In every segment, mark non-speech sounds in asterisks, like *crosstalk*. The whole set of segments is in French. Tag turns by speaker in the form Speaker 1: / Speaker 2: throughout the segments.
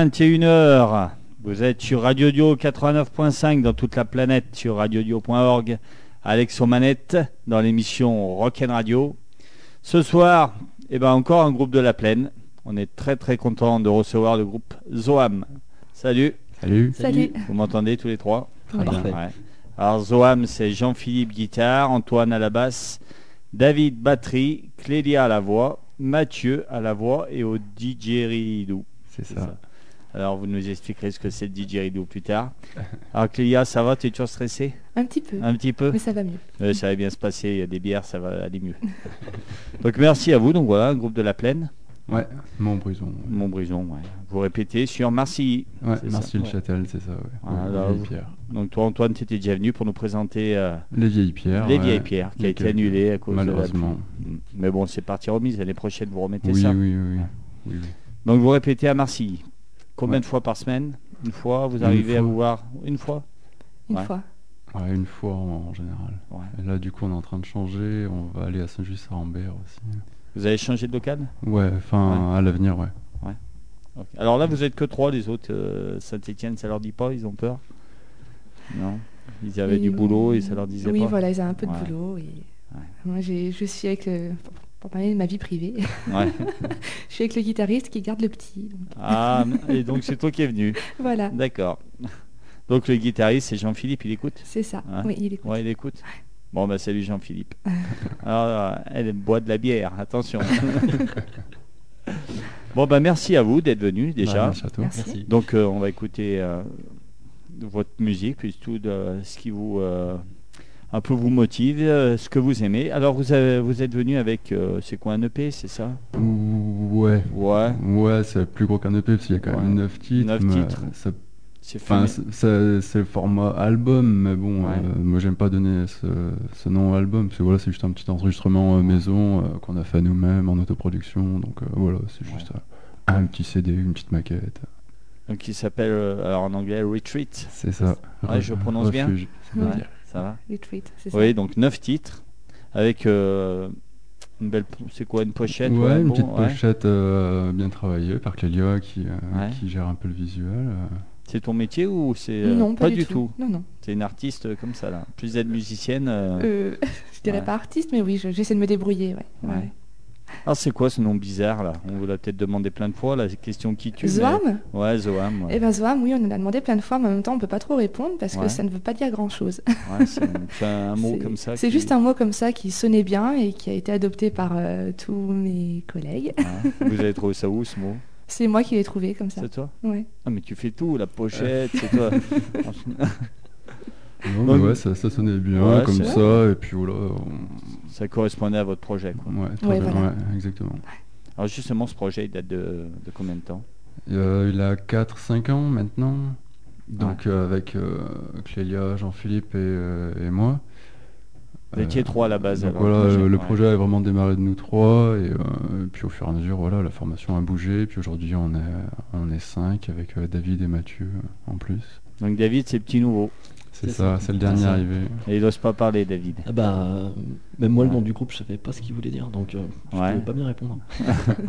Speaker 1: Hello, hello, 21h. Vous êtes sur Radio Dio 89.5 dans toute la planète, sur radiodio.org. Alex manette dans l'émission Rock'n Radio. Ce soir, eh ben, encore un groupe de la plaine. On est très très content de recevoir le groupe Zoam. Salut.
Speaker 2: Salut.
Speaker 3: Salut.
Speaker 1: Vous m'entendez tous les trois
Speaker 3: Oui.
Speaker 2: Parfait.
Speaker 1: Ouais. Alors Zoam, c'est Jean-Philippe guitare, Antoine à la basse, David batterie, Clélia à la voix, Mathieu à la voix et au didgeridoo.
Speaker 2: C'est
Speaker 1: C'est
Speaker 2: ça.
Speaker 1: ça. Alors vous nous expliquerez ce que c'est le didgeridoo plus tard. Alors Clélia, ça va? Tu es toujours stressée?
Speaker 3: Un petit peu,
Speaker 1: Un petit peu?
Speaker 3: Mais ça va mieux.
Speaker 1: Ouais, Ça va bien se passer, il y a des bières, ça va aller mieux. *laughs* Donc merci à vous, donc voilà, un groupe de la plaine,
Speaker 2: Ouais, Montbrison.
Speaker 1: Montbrison, ouais. Vous répétez sur Marcilly.
Speaker 2: Ouais,
Speaker 1: c'est
Speaker 2: merci
Speaker 1: ça.
Speaker 2: le
Speaker 1: Ouais.
Speaker 2: Châtel, c'est ça, ouais.
Speaker 1: Voilà, vous-. Donc toi Antoine, tu étais déjà venu pour nous présenter euh,
Speaker 2: Les vieilles pierres.
Speaker 1: Les
Speaker 2: ouais.
Speaker 1: Vieilles Pierres, qui a été
Speaker 2: quelques-
Speaker 1: annulé à cause de la
Speaker 2: Malheureusement.
Speaker 1: Mm. Mais bon, c'est parti remise. L'année prochaine, vous remettez
Speaker 2: Oui,
Speaker 1: ça.
Speaker 2: oui, oui, oui. oui, oui.
Speaker 1: Donc vous répétez à Marseille. Combien
Speaker 2: Ouais.
Speaker 1: de fois par semaine Une fois Vous arrivez à vous voir Une fois
Speaker 3: Une
Speaker 1: Ouais.
Speaker 3: fois.
Speaker 2: Ouais, une fois en, en général.
Speaker 1: Ouais.
Speaker 2: Et là, du coup, on est en train de changer. On va aller à Saint-Just-à-Rambert aussi.
Speaker 1: Vous avez changé de local
Speaker 2: Ouais, enfin, à l'avenir, ouais.
Speaker 1: Alors là, vous êtes que trois. Les autres, euh, Saint-Etienne, ça leur dit pas Ils ont peur Non Ils avaient
Speaker 3: Et,
Speaker 1: du boulot et ça leur disait
Speaker 3: Oui,
Speaker 1: pas
Speaker 3: voilà, ils ont un peu de
Speaker 1: Ouais.
Speaker 3: boulot. Et... Moi, j'ai- je suis avec le. Pour, parler de ma vie privée,
Speaker 1: Ouais. *laughs*
Speaker 3: je suis avec le guitariste qui garde le petit. donc,
Speaker 1: Ah, et donc c'est toi qui es venu. *laughs*
Speaker 3: Voilà,
Speaker 1: D'accord. Donc le guitariste, c'est Jean-Philippe, il écoute?
Speaker 3: C'est ça.
Speaker 1: Ouais.
Speaker 3: Oui, il écoute.
Speaker 1: Ouais, il écoute. Bon, bah salut Jean-Philippe. *laughs* Alors, euh, elle boit de la bière, attention. bon, bah merci à vous d'être venu déjà.
Speaker 2: Ouais, merci à toi.
Speaker 3: Merci.
Speaker 1: Donc, euh, on va écouter euh, votre musique, puis tout de, ce qui vous euh, un peu vous motive, euh, ce que vous aimez. Alors, vous, avez, vous êtes venu avec, euh, c'est quoi un EP, c'est ça?
Speaker 2: Ouais.
Speaker 1: Ouais,
Speaker 2: Ouais, c'est plus gros qu'un EP parce qu'il y a quand
Speaker 1: Ouais.
Speaker 2: même 9 titres.
Speaker 1: Neuf
Speaker 2: mais
Speaker 1: titres.
Speaker 2: ça-
Speaker 1: c'est
Speaker 2: le format album, mais bon,
Speaker 1: Ouais.
Speaker 2: euh, moi j'aime pas donner ce, ce nom album, parce que voilà, c'est juste un petit enregistrement maison qu'on a fait nous-mêmes en autoproduction, donc voilà, c'est juste un petit CD, une petite maquette,
Speaker 1: Donc, qui s'appelle, euh, alors en anglais, Retreat.
Speaker 2: c'est ça.
Speaker 1: Ouais, je prononce bien
Speaker 2: Refuge,
Speaker 3: Ouais.
Speaker 1: Ça va
Speaker 3: Retreat, c'est ça.
Speaker 1: Oui, donc 9 titres avec euh, une belle. C'est quoi une pochette
Speaker 2: Ouais,
Speaker 1: un
Speaker 2: une
Speaker 1: bon-
Speaker 2: petite
Speaker 1: ouais.
Speaker 2: pochette euh, bien travaillée par Clélia qui, euh,
Speaker 1: Ouais.
Speaker 2: qui gère un peu le visuel.
Speaker 1: C'est ton métier ou c'est euh,
Speaker 3: non, pas,
Speaker 1: du tout,
Speaker 3: Non, non.
Speaker 1: C'est une artiste comme ça là. Plus d'être musicienne. euh,
Speaker 3: Euh, *laughs* je dirais
Speaker 1: Ouais.
Speaker 3: pas artiste, mais oui, je- j'essaie de me débrouiller. Ouais.
Speaker 1: Alors c'est quoi ce nom bizarre là? On vous l'a peut-être demandé plein de fois la question qui tue. mais-
Speaker 3: Zoam?
Speaker 1: Ouais, Zoam. Ouais.
Speaker 3: Eh ben Zoam, oui, on nous l'a demandé plein de fois, mais en même temps, on peut pas trop répondre parce
Speaker 1: Ouais.
Speaker 3: que ça ne veut pas dire grand-chose.
Speaker 1: Ouais, c'est un *laughs* mot comme ça.
Speaker 3: C'est
Speaker 1: qui-
Speaker 3: juste un mot comme ça qui sonnait bien et qui a été adopté par euh, tous mes collègues.
Speaker 1: Vous avez trouvé ça où ce mot? *laughs*
Speaker 3: C'est moi qui l'ai trouvé comme ça.
Speaker 1: C'est toi?
Speaker 3: Ouais.
Speaker 1: Ah mais tu fais tout, la pochette, c'est toi. *laughs*
Speaker 2: Non,
Speaker 1: Donc-
Speaker 2: mais ouais, ça, ça sonnait bien
Speaker 1: Ouais,
Speaker 2: comme ça, et puis voilà. on-
Speaker 1: ça correspondait à votre projet. Quoi.
Speaker 2: Ouais, très
Speaker 3: Ouais,
Speaker 2: bien,
Speaker 3: voilà.
Speaker 2: ouais, exactement.
Speaker 1: Alors justement, ce projet, il date de, de combien de temps?
Speaker 2: Euh, il a 4-5 ans maintenant. Donc euh, avec euh, Clélia, Jean-Philippe et, euh, et moi.
Speaker 1: Vous étiez trois à la base, alors,
Speaker 2: voilà,
Speaker 1: le projet,
Speaker 2: le
Speaker 1: ouais.
Speaker 2: projet a vraiment démarré de nous trois. Et, euh, et puis au fur et à mesure, voilà, la formation a bougé. Puis aujourd'hui, on est, on est 5 avec euh, David et Mathieu en plus.
Speaker 1: Donc David, c'est petit nouveau.
Speaker 2: C'est ça,
Speaker 4: ça.
Speaker 2: c'est le dernier arrivé.
Speaker 1: Et il n'ose pas parler, David.
Speaker 4: Ah bah, euh, même moi, le nom du groupe, je savais pas ce qu'il voulait dire, donc euh, je
Speaker 1: Ouais.
Speaker 4: pouvais pas bien répondre. *laughs*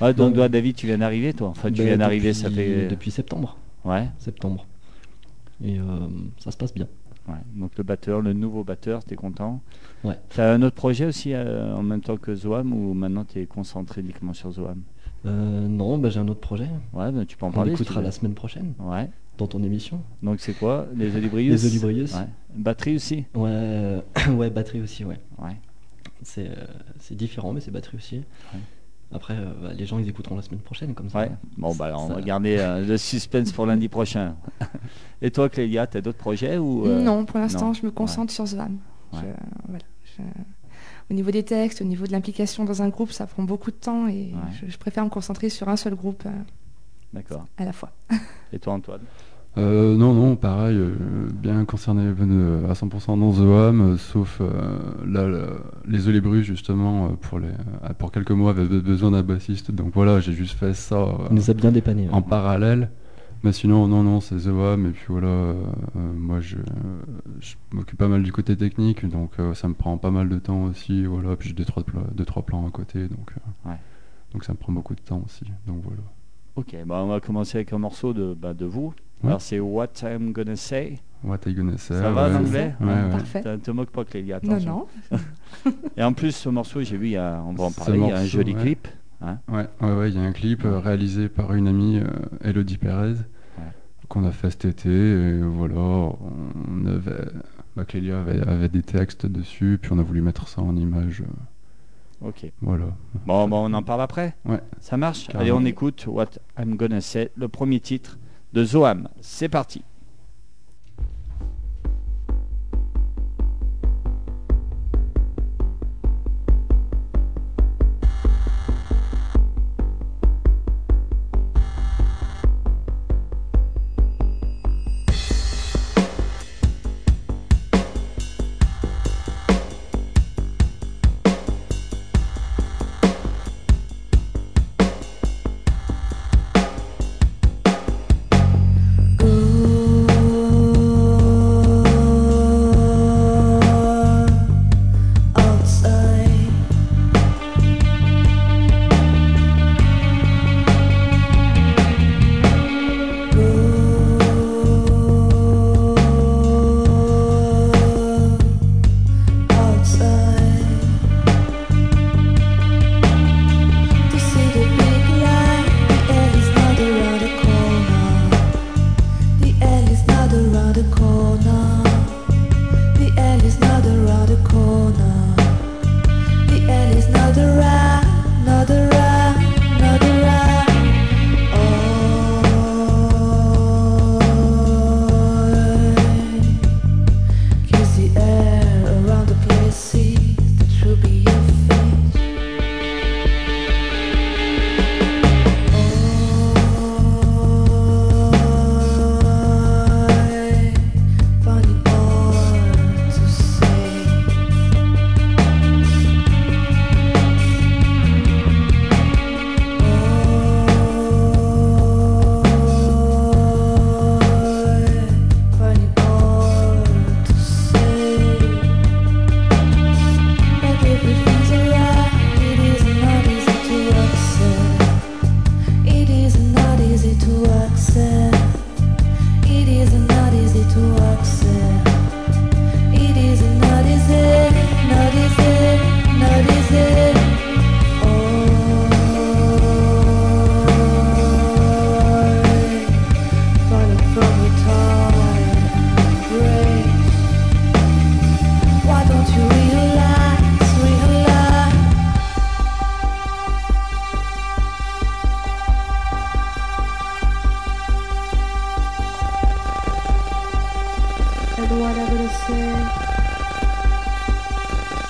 Speaker 1: Ouais, donc toi, David, tu viens d'arriver, toi Enfin, tu
Speaker 4: Ben,
Speaker 1: viens d'arriver,
Speaker 4: depuis-
Speaker 1: ça fait.
Speaker 4: Depuis septembre.
Speaker 1: Ouais,
Speaker 4: Septembre. Et euh, ça se passe bien.
Speaker 1: ouais. Donc le batteur, le nouveau batteur, t'es content
Speaker 4: Ouais.
Speaker 1: T'as un autre projet aussi euh, en même temps que Zoam ou maintenant t'es concentré uniquement sur Zoam?
Speaker 4: Euh, non, bah, j'ai un autre projet.
Speaker 1: Ouais, ben, tu peux en
Speaker 4: On
Speaker 1: parler. tu
Speaker 4: écoutera la semaine prochaine
Speaker 1: Ouais.
Speaker 4: Dans ton émission.
Speaker 1: Donc c'est quoi Les Olibrius
Speaker 4: Les Olibrius.
Speaker 1: Ouais. Batterie aussi
Speaker 4: Ouais, euh, *coughs* ouais, batterie aussi, ouais.
Speaker 1: Ouais.
Speaker 4: C'est euh, c'est différent, mais c'est batterie aussi.
Speaker 1: Ouais.
Speaker 4: Après, euh, bah, les gens, ils écouteront la semaine prochaine, comme ça.
Speaker 1: Ouais. Bon, bah alors, on
Speaker 4: Ça-
Speaker 1: va garder euh, le suspense pour lundi prochain. *laughs* Et toi, Clélia, t'as d'autres projets ou euh,
Speaker 3: Non, pour l'instant, je me concentre sur. Je- voilà, je- Au niveau des textes, au niveau de l'implication dans un groupe, ça prend beaucoup de temps et
Speaker 1: Ouais.
Speaker 3: je, je préfère me concentrer sur un seul groupe euh,
Speaker 1: D'accord.
Speaker 3: à la fois.
Speaker 1: Et toi, Antoine?
Speaker 2: Euh, non, non, pareil, euh, bien concerné euh, à 100% dans The Ham, euh, sauf là, les Olébruges, justement, pour, les, pour quelques mois, avaient be- besoin d'un bassiste, donc voilà, j'ai juste fait ça
Speaker 4: Il nous a bien dépanné.
Speaker 2: en parallèle. Mais sinon, non, non, c'est The Ham, et puis voilà, moi je, je m'occupe pas mal du côté technique, donc ça me prend pas mal de temps aussi, voilà, puis j'ai deux trois, deux, trois plans à côté, donc euh,
Speaker 1: Ouais.
Speaker 2: Donc ça me prend beaucoup de temps aussi. Donc voilà.
Speaker 5: Ok, bah on va commencer avec un morceau de, bah, de vous.
Speaker 2: Ouais.
Speaker 5: Alors c'est What I'm Gonna Say.
Speaker 2: What I gonna say.
Speaker 5: Ça va
Speaker 2: ouais. Ouais, ouais.
Speaker 3: Parfait.
Speaker 5: Ne te moque pas, Clélia.
Speaker 3: Non,
Speaker 5: attention.
Speaker 3: non.
Speaker 5: Et en plus, ce morceau, j'ai vu, il y a, on va en parler, il y a un joli
Speaker 2: ouais.
Speaker 5: clip. hein.
Speaker 2: Ouais, ouais, ouais, il y a un clip euh, réalisé par une amie, euh, Elodie Perez, qu'on a fait cet été. Et voilà, on avait, bah, Clélia avait, avait des textes dessus, puis on a voulu mettre ça en image. euh,
Speaker 5: Ok.
Speaker 2: voilà.
Speaker 5: Bon, bon, on en parle après.
Speaker 2: Ouais.
Speaker 5: Ça marche
Speaker 2: Carrément.
Speaker 5: Allez, on écoute What I'm Gonna Say, le premier titre de Zoam. C'est parti.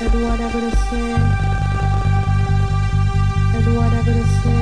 Speaker 6: And what I'm gonna say, and what I'm gonna say,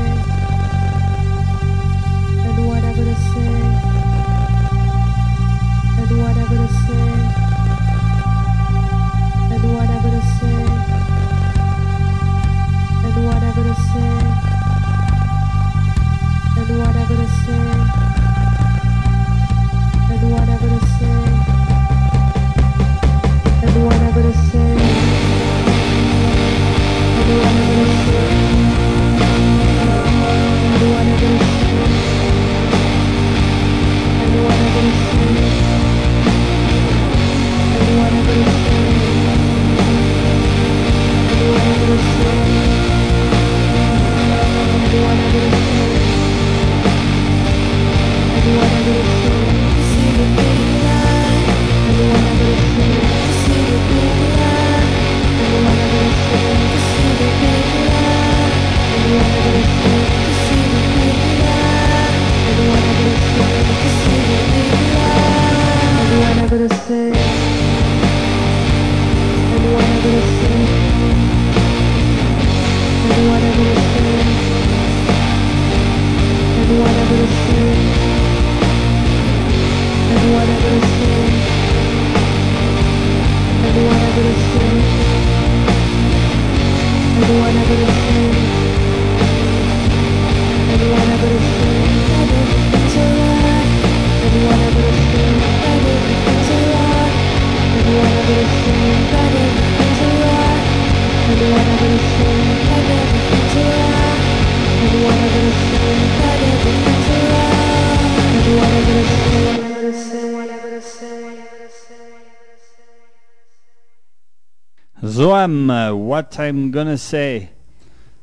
Speaker 1: Zoam, What I'm Gonna Say.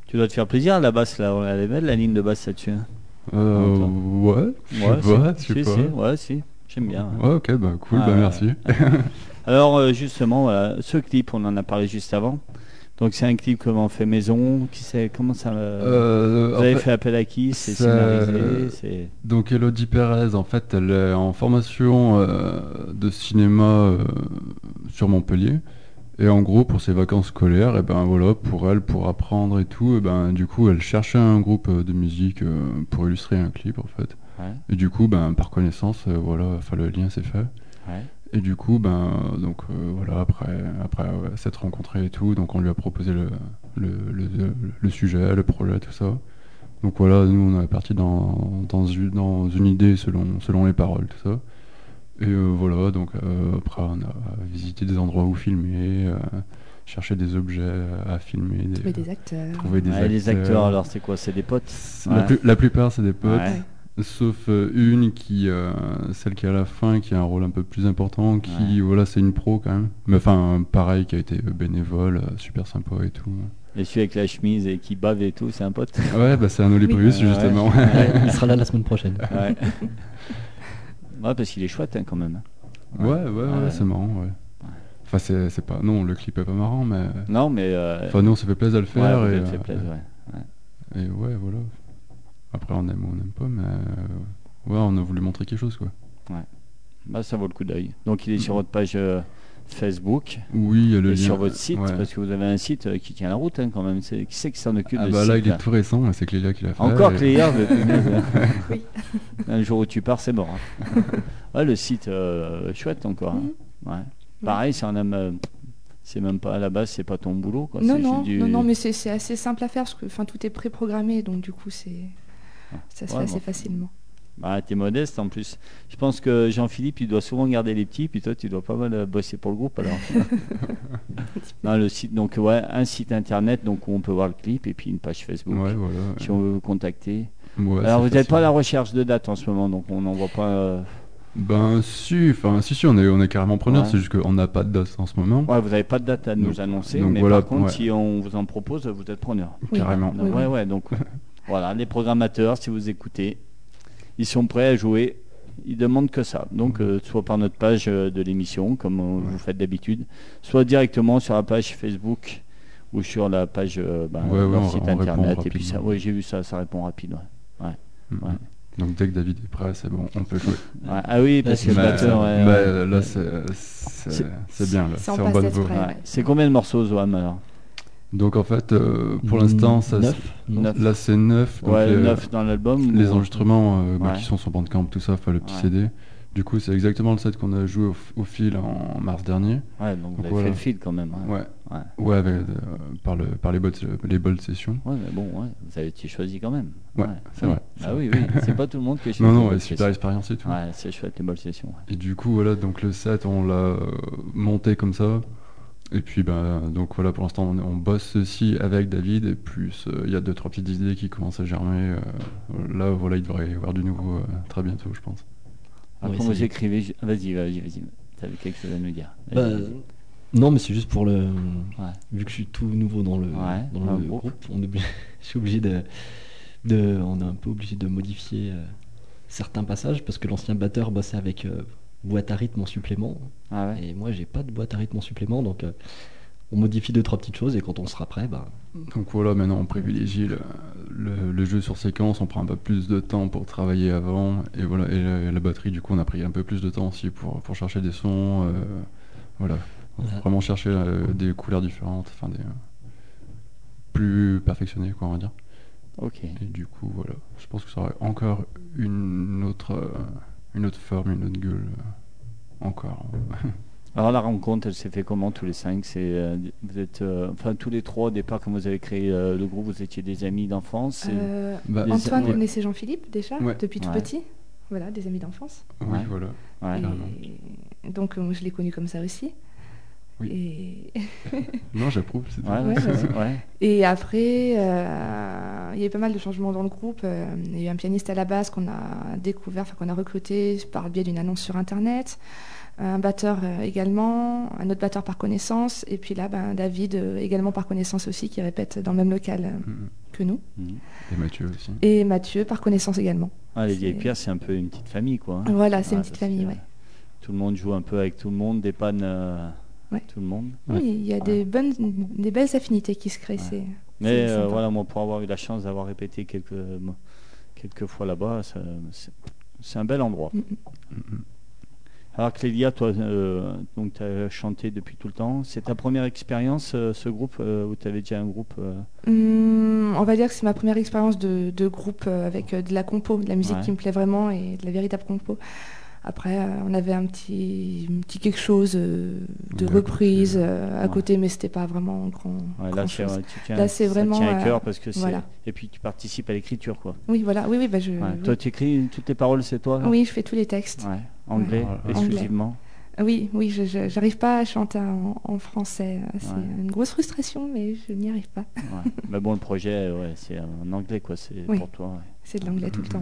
Speaker 1: Tu dois te faire plaisir la basse là, elle est belle la ligne de basse là-dessus. hein.
Speaker 2: Euh,
Speaker 1: Attends.
Speaker 2: ouais, je sais pas, je
Speaker 1: si,
Speaker 2: sais
Speaker 1: si,
Speaker 2: pas.
Speaker 1: si, ouais, si, j'aime bien. ouais.
Speaker 2: Ouais, ok, bah cool,
Speaker 1: Ah,
Speaker 2: bah
Speaker 1: ouais.
Speaker 2: merci. *laughs*
Speaker 1: Alors euh, justement, voilà, ce clip, on en a parlé juste avant. Donc c'est un clip comment on fait maison, qui sait comment ça euh,
Speaker 2: Euh,
Speaker 1: Vous
Speaker 2: en
Speaker 1: avez
Speaker 2: fait-
Speaker 1: fait appel à qui C'est
Speaker 2: ça-
Speaker 1: scénarisé, c'est
Speaker 2: Donc Elodie Perez, en fait, elle est en formation euh, de cinéma euh, sur Montpellier. Et en gros, pour ses vacances scolaires, et ben voilà, pour elle, pour apprendre et tout, et ben du coup, elle cherchait un groupe euh, de musique euh, pour illustrer un clip, en fait.
Speaker 1: ouais,
Speaker 2: Et du coup, ben par connaissance, euh, voilà, enfin le lien s'est fait.
Speaker 1: ouais.
Speaker 2: Et du coup, ben donc euh, voilà, après, après ouais, s'être rencontrés et tout, donc on lui a proposé le, le, le, le sujet, le projet, tout ça. Donc voilà, nous on est parti dans, dans, une, dans une idée selon, selon les paroles, tout ça. Et euh, voilà, donc euh, après on a visité des endroits où filmer, euh, chercher des objets à filmer, des,
Speaker 3: Trouver des acteurs.
Speaker 2: trouver des
Speaker 1: Ouais, Les acteurs, alors c'est quoi? C'est des potes?
Speaker 2: La,
Speaker 1: Ouais.
Speaker 2: plus- la plupart c'est des potes.
Speaker 1: Ouais.
Speaker 2: Sauf une qui, euh, celle qui est à la fin, qui a un rôle un peu plus important, qui,
Speaker 1: Ouais.
Speaker 2: voilà, c'est une pro quand même. Mais enfin, pareil, qui a été bénévole, super sympa et tout.
Speaker 1: Et celui avec la chemise et qui bave et tout, c'est un pote?
Speaker 2: Ouais, bah c'est un Olibrius
Speaker 1: Oui.
Speaker 2: justement.
Speaker 1: Ouais.
Speaker 4: Ouais, *laughs* il sera là la semaine prochaine. *laughs*
Speaker 1: Ouais. Ouais, parce qu'il est chouette hein, quand même.
Speaker 2: Ouais, ouais, ouais,
Speaker 1: Ouais.
Speaker 2: c'est marrant, ouais. Enfin, c'est c'est pas. Non, le clip est pas marrant, mais.
Speaker 1: Non, mais. euh,
Speaker 2: Enfin, nous, on s'est fait plaisir à le
Speaker 1: ouais,
Speaker 2: faire.
Speaker 1: vous
Speaker 2: et,
Speaker 1: fait
Speaker 2: euh,
Speaker 1: plaisir, ouais.
Speaker 2: et ouais, voilà. Après, on aime ou on n'aime pas, mais. euh, ouais, on a voulu montrer quelque chose, quoi.
Speaker 1: Bah, ça vaut le coup d'œil. Donc il est sur votre page euh, Facebook
Speaker 2: Oui, il y a le
Speaker 1: et
Speaker 2: lien.
Speaker 1: sur votre site,
Speaker 2: ouais.
Speaker 1: parce que vous avez un site euh, qui tient la route hein, quand même. C'est- Qui c'est qui s'en occupe
Speaker 2: Ah
Speaker 1: de
Speaker 2: bah
Speaker 1: ce
Speaker 2: là, il est tout récent, mais c'est Clélia qui l'a fait.
Speaker 1: Encore
Speaker 2: et-
Speaker 1: hein. *laughs*
Speaker 3: Oui.
Speaker 1: Un jour où tu pars, c'est mort. hein. *laughs* ouais, le site euh, chouette encore. hein.
Speaker 3: Mhm.
Speaker 1: Ouais. Pareil, c'est un homme. euh, c'est même pas à la base, c'est pas ton boulot. Quoi.
Speaker 3: Non,
Speaker 1: c'est
Speaker 3: non,
Speaker 1: du-
Speaker 3: non, non, mais c'est c'est assez simple à faire parce que enfin, tout est préprogrammé, donc du coup, c'est ça se
Speaker 1: Ouais,
Speaker 3: fait assez facilement.
Speaker 1: Bah, t'es modeste en plus. Je pense que Jean-Philippe, il doit souvent garder les petits, puis toi, tu dois pas mal euh, bosser pour le groupe alors. *laughs* non, le site, donc ouais, un site internet donc où on peut voir le clip et puis une page Facebook.
Speaker 2: Ouais, voilà.
Speaker 1: Si on veut vous contacter.
Speaker 2: Ouais,
Speaker 1: alors vous n'êtes pas à la recherche de date en ce moment, donc on n'en voit pas. euh,
Speaker 2: Ben si, enfin si si on est on est carrément preneur,
Speaker 1: Ouais.
Speaker 2: c'est juste qu'on n'a pas de date en ce moment.
Speaker 1: Ouais, vous n'avez pas de date à nous
Speaker 2: Donc-
Speaker 1: annoncer,
Speaker 2: donc
Speaker 1: mais
Speaker 2: voilà,
Speaker 1: par contre,
Speaker 2: ouais.
Speaker 1: si on vous en propose, vous êtes preneur.
Speaker 3: Oui.
Speaker 2: Carrément.
Speaker 3: Oui,
Speaker 1: ouais, ouais, donc *laughs* voilà, les programmateurs, si vous écoutez, ils sont prêts à jouer. Ils demandent que ça. Donc, euh, soit par notre page euh, de l'émission, comme vous faites d'habitude, soit directement sur la page Facebook ou sur la page euh, ben,
Speaker 2: Ouais, ouais,
Speaker 1: leur
Speaker 2: on-
Speaker 1: site
Speaker 2: on
Speaker 1: internet. Et puis ça,
Speaker 2: rapidement.
Speaker 1: oui, j'ai vu ça, ça répond rapide. Ouais. Ouais.
Speaker 2: Donc dès que David est prêt, c'est bon, on peut jouer. *laughs*
Speaker 1: Ouais, Ah oui, parce que
Speaker 4: c'est
Speaker 1: le batteur, ouais,
Speaker 2: mais,
Speaker 1: ouais.
Speaker 2: euh, là c'est bien
Speaker 3: c'est en
Speaker 2: bonne voie.
Speaker 1: C'est combien de morceaux, Zoam alors?
Speaker 2: Donc en fait, euh, pour l'instant, ça, là c'est neuf. donc
Speaker 1: Ouais,
Speaker 2: les,
Speaker 1: 9 dans l'album
Speaker 2: les
Speaker 1: ou-
Speaker 2: enregistrements euh, bah,
Speaker 1: Ouais.
Speaker 2: qui sont sur Bandcamp, tout ça, enfin le petit
Speaker 1: Ouais.
Speaker 2: CD. Du coup, c'est exactement le set qu'on a joué au, fil en mars dernier.
Speaker 1: Ouais, donc vous
Speaker 2: Donc
Speaker 1: avez
Speaker 2: voilà.
Speaker 1: fait le fil quand même. hein.
Speaker 2: Ouais.
Speaker 1: Ouais.
Speaker 2: Ouais, avec, euh, par, le, par les, bottes, les bold sessions.
Speaker 1: Ouais, mais bon, ouais, vous avez été choisi quand même.
Speaker 2: Ouais, c'est vrai.
Speaker 1: Ah oui, oui, c'est pas tout le monde que je *laughs*
Speaker 2: Non, non, ouais, super expérience et tout.
Speaker 1: Ouais, c'est chouette les bonnes sessions. ouais.
Speaker 2: Et du coup, voilà, donc le set, on l'a monté comme ça. Et puis, ben, donc voilà, pour l'instant, on, on bosse ceci avec David. Et plus, euh, il y a deux, trois petites idées qui commencent à germer. euh, là, voilà, il devrait y avoir du nouveau euh, très bientôt, je pense.
Speaker 4: Ouais,
Speaker 1: vous
Speaker 4: c'est-
Speaker 1: écrivez, je- vas-y, vas-y, vas-y. T'avais quelque chose à nous dire.
Speaker 4: Bah, non, mais c'est juste pour le.
Speaker 1: Ouais.
Speaker 4: Vu que je suis tout nouveau dans le,
Speaker 1: Ouais,
Speaker 4: dans
Speaker 1: dans
Speaker 4: le
Speaker 1: groupe.
Speaker 4: groupe, on est obligé- *laughs* je suis obligé de, de. On est un peu obligé de modifier euh, certains passages parce que l'ancien batteur bossait avec euh, boîte à rythme en supplément.
Speaker 1: Ah ouais.
Speaker 4: Et moi, j'ai pas de boîte à rythme en supplément, donc euh, on modifie deux, trois petites choses et quand on sera prêt, bah.
Speaker 2: Donc voilà, maintenant, on privilégie le, le- le jeu sur séquence. On prend un peu plus de temps pour travailler avant. Et voilà, et la, la batterie, du coup, on a pris un peu plus de temps aussi pour, pour chercher des sons. euh, voilà. Vraiment chercher euh, des couleurs différentes. Enfin, des. euh, plus perfectionnées, quoi, on va dire.
Speaker 1: Ok.
Speaker 2: Et du coup, voilà, je pense que ça aurait encore une autre, euh, une autre forme, une autre gueule. euh, encore. *laughs*
Speaker 1: Alors la rencontre, elle s'est fait comment tous les cinq? C'est euh, vous êtes, euh, enfin tous les trois au départ quand vous avez créé euh, le groupe, vous étiez des amis d'enfance.
Speaker 3: Euh,
Speaker 2: Bah,
Speaker 3: Antoine
Speaker 1: ouais.
Speaker 3: connaissait Jean-Philippe déjà,
Speaker 2: Ouais.
Speaker 3: depuis tout
Speaker 1: Ouais.
Speaker 3: petit? Voilà, des amis d'enfance.
Speaker 2: oui,
Speaker 1: ouais.
Speaker 2: voilà.
Speaker 1: Ouais.
Speaker 2: carrément.
Speaker 3: Et donc euh, je l'ai connu comme ça aussi.
Speaker 2: Oui.
Speaker 3: Et... *laughs*
Speaker 2: Non, j'approuve. c'est
Speaker 1: Ouais. *laughs*
Speaker 3: Ouais. Et après, euh, il y a eu pas mal de changements dans le groupe. Euh, Il y a eu un pianiste à la base qu'on a découvert, enfin qu'on a recruté par le biais d'une annonce sur Internet. Un batteur euh, également, un autre batteur par connaissance. Et puis là, ben, David euh, également par connaissance aussi, qui répète dans le même local euh,
Speaker 2: Mhm.
Speaker 3: que nous.
Speaker 1: Mhm.
Speaker 2: Et Mathieu aussi.
Speaker 3: Et Mathieu par connaissance également.
Speaker 1: Ah, les vieilles pierres, c'est un peu une petite famille, quoi. hein.
Speaker 3: Voilà, c'est
Speaker 1: Ah,
Speaker 3: une petite
Speaker 1: ça,
Speaker 3: famille, ouais.
Speaker 1: Tout le monde joue un peu avec tout le monde, dépanne euh,
Speaker 3: Ouais.
Speaker 1: tout le monde.
Speaker 2: Ouais.
Speaker 3: Oui, il y a des, bonnes, des belles affinités qui se créent. c'est-
Speaker 1: Mais
Speaker 3: c'est
Speaker 1: euh, voilà, moi, pour avoir eu la chance d'avoir répété quelques, quelques fois là-bas, ça- c'est c'est un bel endroit. Alors Clélia, toi, euh, donc tu as chanté depuis tout le temps. C'est ta première expérience, euh, ce groupe, euh, où tu avais déjà un groupe euh,
Speaker 3: Hum, on va dire que c'est ma première expérience de, de groupe euh, avec euh, de la compo, de la musique
Speaker 1: Ouais.
Speaker 3: qui me plaît vraiment et de la véritable compo. Après, euh, on avait un petit, un petit quelque chose euh, de reprise euh, à
Speaker 1: Ouais.
Speaker 3: côté, mais c'était pas vraiment grand.
Speaker 1: ouais,
Speaker 3: grand
Speaker 1: là, c'est-
Speaker 3: chose.
Speaker 1: tiens,
Speaker 3: Là, c'est vraiment,
Speaker 1: tient à cœur parce que c'est.
Speaker 3: voilà.
Speaker 1: Et puis tu participes à l'écriture, quoi.
Speaker 3: Oui, voilà. Oui, oui, bah, je,
Speaker 1: Ouais.
Speaker 3: oui.
Speaker 1: Toi, tu écris toutes les paroles, c'est toi
Speaker 3: Oui, je fais tous les textes.
Speaker 1: Ouais. Anglais,
Speaker 2: Ouais.
Speaker 1: exclusivement.
Speaker 3: Oui, oui, je j'arrive pas à chanter en, en français. C'est
Speaker 1: Ouais.
Speaker 3: une grosse frustration, mais je n'y arrive pas.
Speaker 1: Ouais. *laughs* Mais bon, le projet, ouais, c'est en anglais, quoi. C'est
Speaker 3: Oui.
Speaker 1: pour toi. ouais.
Speaker 3: C'est de l'anglais tout le temps.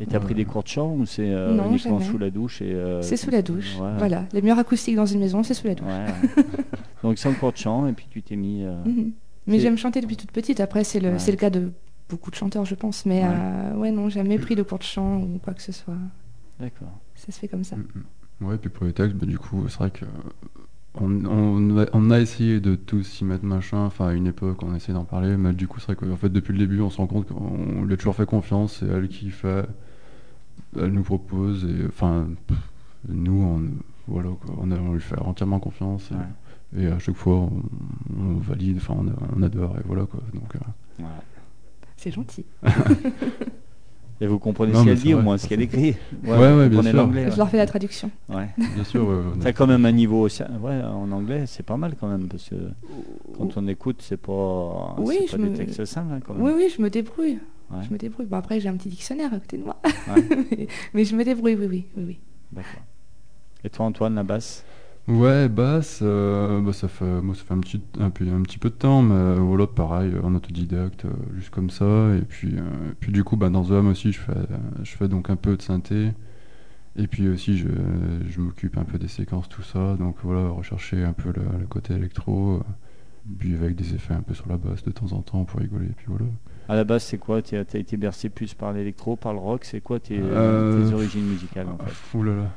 Speaker 1: Et t'as
Speaker 2: Ouais.
Speaker 1: pris des cours de chant ou c'est euh,
Speaker 3: Non,
Speaker 1: uniquement
Speaker 3: jamais.
Speaker 1: sous la douche et euh,
Speaker 3: c'est sous la douche.
Speaker 1: ouais.
Speaker 3: Voilà. Les meilleures acoustiques dans une maison, c'est sous la douche.
Speaker 1: Ouais, ouais. *laughs* Donc sans cours de chant et puis tu t'es mis. euh,
Speaker 3: Mhm. Mais j'aime chanter depuis toute petite. Après, c'est le, le cas de beaucoup de chanteurs, je pense. Mais
Speaker 1: Ouais.
Speaker 3: euh, ouais, non, jamais pris de cours de chant ou quoi que ce soit.
Speaker 1: D'accord.
Speaker 3: Ça se fait comme ça.
Speaker 2: Mhm. Ouais, puis pour les textes, bah, du coup, c'est vrai que on, on a, on a essayé de tous s'y mettre machin. Enfin, à une époque, on a essayé d'en parler, mais du coup, c'est vrai qu'en fait, depuis le début, on se rend compte qu'on lui a toujours fait confiance. C'est elle qui fait, elle nous propose, et enfin, nous, on, voilà, quoi, on, a- on lui fait entièrement confiance. Et,
Speaker 1: Ouais.
Speaker 2: et à chaque fois, on, on valide, enfin, on, adore, et voilà quoi. Donc, euh.
Speaker 3: C'est gentil. *laughs*
Speaker 1: Et vous comprenez
Speaker 2: Non,
Speaker 1: ce qu'elle dit au
Speaker 2: vrai.
Speaker 1: moins, ce qu'elle écrit. *laughs*
Speaker 2: Ouais, ouais, bien sûr.
Speaker 3: Je
Speaker 1: ouais.
Speaker 3: leur fais la traduction.
Speaker 1: Ouais.
Speaker 2: bien sûr,
Speaker 1: T'as quand même un niveau aussi- ouais, en anglais, c'est pas mal quand même parce que quand on écoute, c'est pas,
Speaker 3: Oui,
Speaker 1: c'est
Speaker 3: je
Speaker 1: pas des
Speaker 3: me-
Speaker 1: textes simples hein, quand même.
Speaker 3: Oui, oui, je me débrouille.
Speaker 1: Ouais.
Speaker 3: Je me débrouille. Bon, après, j'ai un petit dictionnaire à côté de moi.
Speaker 1: Ouais. *laughs*
Speaker 3: mais, mais je me débrouille, oui, oui, oui. oui.
Speaker 1: D'accord. Et toi, Antoine, la basse?
Speaker 2: Ouais, basse, euh, bah, ça fait, moi, ça fait un petit, un, peu- un petit peu de temps, mais euh, voilà, pareil, en autodidacte, euh, juste comme ça. Et puis, euh, puis du coup, bah, dans The Ham aussi, je fais, euh, je fais donc un peu de synthé. Et puis aussi, je, je m'occupe un peu des séquences, tout ça. Donc voilà, rechercher un peu le, le côté électro. euh, puis avec des effets un peu sur la basse de temps en temps pour rigoler. Et puis voilà.
Speaker 1: À la base, c'est quoi? T'as as été bercé plus par l'électro, par le rock C'est quoi tes,
Speaker 2: Euh,
Speaker 1: tes origines musicales en fait?
Speaker 2: Ouh là là,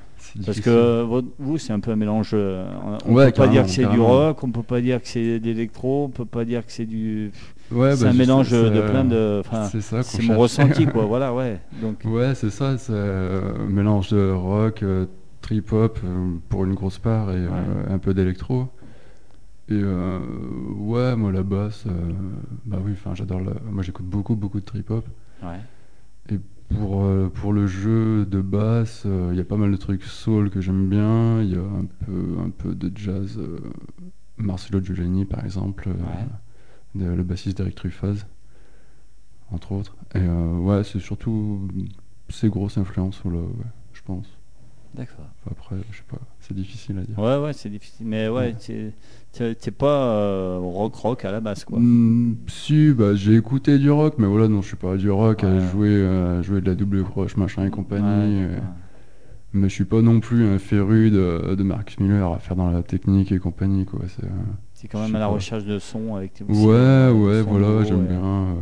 Speaker 1: Parce que vous, c'est un peu un mélange. euh, On,
Speaker 2: Ouais,
Speaker 1: peut pas dire que c'est du rock, on peut pas dire que c'est de l'électro, on peut pas dire que c'est du.
Speaker 2: Ouais,
Speaker 1: c'est
Speaker 2: bah,
Speaker 1: un mélange
Speaker 2: sais,
Speaker 1: de plein de. Enfin,
Speaker 2: C'est ça qu'on
Speaker 1: c'est mon
Speaker 2: cherche.
Speaker 1: ressenti, *laughs* quoi. Voilà, ouais. Donc,
Speaker 2: Ouais, c'est ça, c'est euh, un mélange de rock, euh, trip-hop euh, pour une grosse part et euh, un peu d'électro. Et euh, ouais, moi la basse, euh, bah oui, enfin j'adore la... Moi j'écoute beaucoup, beaucoup de trip-hop.
Speaker 1: ouais.
Speaker 2: Pour, euh, pour le jeu de basse, euh, il y a pas mal de trucs soul que j'aime bien. Il y a un peu, un peu de jazz. euh, Marcelo Giuliani par exemple, euh, de- le bassiste d'Eric Truffaz, entre autres. Et euh, ouais, c'est surtout ces grosses influences, ouais, je pense.
Speaker 1: D'accord.
Speaker 2: Après, je sais pas, c'est difficile à dire.
Speaker 1: Ouais, ouais, c'est difficile. Mais ouais,
Speaker 2: Ouais.
Speaker 1: t'es- pas euh, rock-rock à la base, quoi.
Speaker 2: Hmm, si, bah, j'ai écouté du rock, mais voilà, non, je suis pas du rock,
Speaker 1: Ouais.
Speaker 2: à jouer, euh, à jouer de la double croche, machin et compagnie.
Speaker 1: Ouais,
Speaker 2: et-
Speaker 1: d'accord.
Speaker 2: Mais je suis pas non plus un féru de, de Marcus Miller à faire dans la technique et compagnie, quoi. C'est, euh,
Speaker 1: quand même à la
Speaker 2: pas.
Speaker 1: recherche de son avec tes
Speaker 2: Ouais, ouais, voilà, j'aime bien.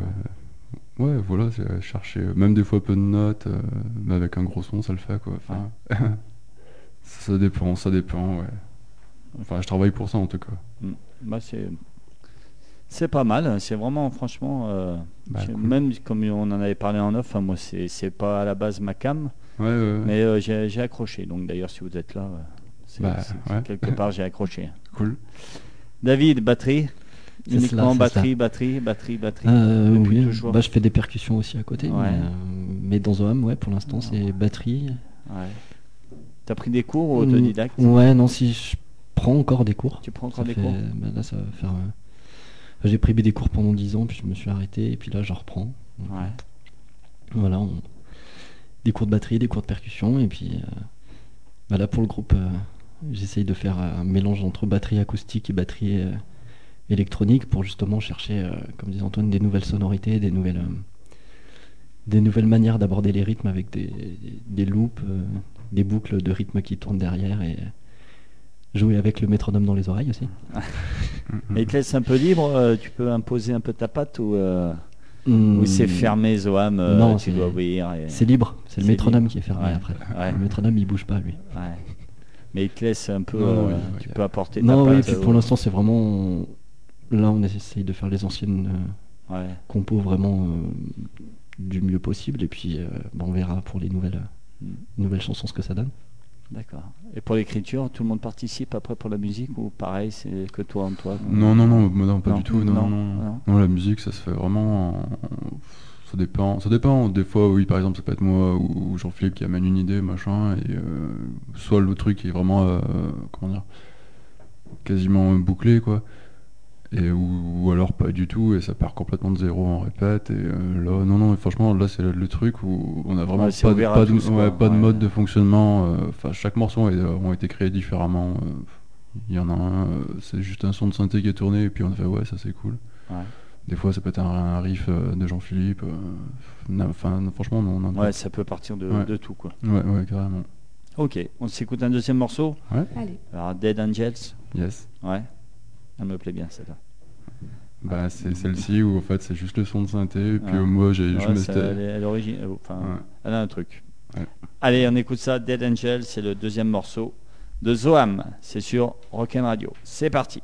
Speaker 2: Ouais, voilà, c'est euh, chercher, euh, même des fois peu de notes, euh, mais avec un gros son, ça le fait, quoi. Enfin, *laughs* ça, ça dépend, ça dépend, ouais. Enfin, je travaille pour ça, en tout cas.
Speaker 1: Bah, c'est c'est pas mal. C'est vraiment, franchement, euh,
Speaker 2: Bah, cool.
Speaker 1: même comme on en avait parlé en off, hein, moi, c'est c'est pas à la base ma cam,
Speaker 2: Ouais, ouais, ouais.
Speaker 1: mais euh, j'ai j'ai accroché. Donc d'ailleurs, si vous êtes là, c'est
Speaker 2: Bah,
Speaker 1: quelque part j'ai accroché. *laughs*
Speaker 2: cool.
Speaker 1: David, batterie Uniquement
Speaker 4: cela,
Speaker 1: batterie, batterie, batterie, batterie.
Speaker 4: Euh,
Speaker 1: depuis
Speaker 4: oui,
Speaker 1: toujours.
Speaker 4: bah, je fais des percussions aussi à côté.
Speaker 1: Ouais.
Speaker 4: Mais, euh, mais dans Zoham, ouais, pour l'instant, c'est batterie.
Speaker 1: Ouais. T'as pris des cours ou autodidacte
Speaker 4: Ouais, non, si je prends encore des cours.
Speaker 1: Tu prends
Speaker 4: Ça
Speaker 1: encore des
Speaker 4: fait-
Speaker 1: cours?
Speaker 4: bah, Là, ça va faire. euh, J'ai pris des cours pendant 10 ans, puis je me suis arrêté, et puis là, j'en reprends. Donc,
Speaker 1: Ouais.
Speaker 4: Voilà, on- des cours de batterie, des cours de percussion, et puis euh, bah, là, pour le groupe, euh, j'essaye de faire un mélange entre batterie acoustique et batterie euh, électronique pour justement chercher, euh, comme disait Antoine, des nouvelles sonorités, des nouvelles, euh, des nouvelles manières d'aborder les rythmes avec des, des loops, euh, des boucles de rythme qui tournent derrière et jouer avec le métronome dans les oreilles aussi. *laughs*
Speaker 1: Mais il te laisse un peu libre, euh, tu peux imposer un peu ta patte ou, ou c'est fermé Zoam, euh,
Speaker 4: Non,
Speaker 1: tu
Speaker 4: c'est-
Speaker 1: dois et-
Speaker 4: C'est libre, c'est le métronome
Speaker 1: libre.
Speaker 4: qui est fermé
Speaker 1: Ouais,
Speaker 4: après.
Speaker 1: ouais.
Speaker 4: Le métronome il bouge pas lui.
Speaker 1: Ouais. Mais il te laisse un peu,
Speaker 2: Non,
Speaker 1: euh,
Speaker 2: oui,
Speaker 1: tu
Speaker 2: oui.
Speaker 1: peux apporter ta
Speaker 4: Non, oui, puis pour l'instant c'est vraiment. Là on essaye de faire les anciennes euh,
Speaker 1: ouais.
Speaker 4: compos vraiment euh, du mieux possible et puis euh, bah, on verra pour les nouvelles,
Speaker 1: Mm.
Speaker 4: nouvelles chansons ce que ça donne.
Speaker 1: D'accord. Et pour l'écriture, tout le monde participe après pour la musique ou pareil, c'est que toi en toi
Speaker 2: Non, non, non, non, pas
Speaker 1: Non,
Speaker 2: du tout. Non,
Speaker 1: non,
Speaker 2: non, non.
Speaker 1: non.
Speaker 2: Non, la musique, ça se fait vraiment. en- Ça dépend. Ça dépend. Des fois, oui, par exemple, ça peut être moi ou Jean-Philippe qui amène une idée, machin, et euh, soit le truc est vraiment, euh, comment dire, quasiment bouclé, quoi. Et ou, ou alors pas du tout, et ça part complètement de zéro en répète. Et euh, là, non, non, franchement, là, c'est le, le truc où on a vraiment
Speaker 1: Ouais,
Speaker 2: pas, de,
Speaker 1: ouvert à
Speaker 2: pas, de,
Speaker 1: tous, quoi.
Speaker 2: ouais, pas de
Speaker 1: Ouais.
Speaker 2: mode de fonctionnement. euh, Enfin, chaque morceau a, ont été créés différemment. euh, Il y en a un, euh, c'est juste un son de synthé qui est tourné, et puis on a fait, ouais, ça c'est cool.
Speaker 1: Ouais.
Speaker 2: Des fois, ça peut être un, un riff euh, de Jean-Philippe. euh, Enfin, franchement, non. non,
Speaker 1: Ouais, ça peut partir de,
Speaker 2: Ouais.
Speaker 1: de tout quoi.
Speaker 2: ouais, ouais, carrément.
Speaker 1: Ok, on s'écoute un deuxième morceau?
Speaker 3: Allez.
Speaker 1: Alors Dead Angels,
Speaker 2: Yes.
Speaker 1: ouais. Elle me plaît bien celle-là.
Speaker 2: Bah, c'est celle-ci où en fait c'est juste le son de synthé. Et puis euh, moi, j'ai, je
Speaker 1: Ouais, elle elle est origi- euh, enfin,
Speaker 2: Ouais.
Speaker 1: elle a un truc.
Speaker 2: Ouais.
Speaker 1: Allez, on écoute ça. Dead Angel, c'est le deuxième morceau de Zoam. C'est sur Rock'n Radio. C'est parti.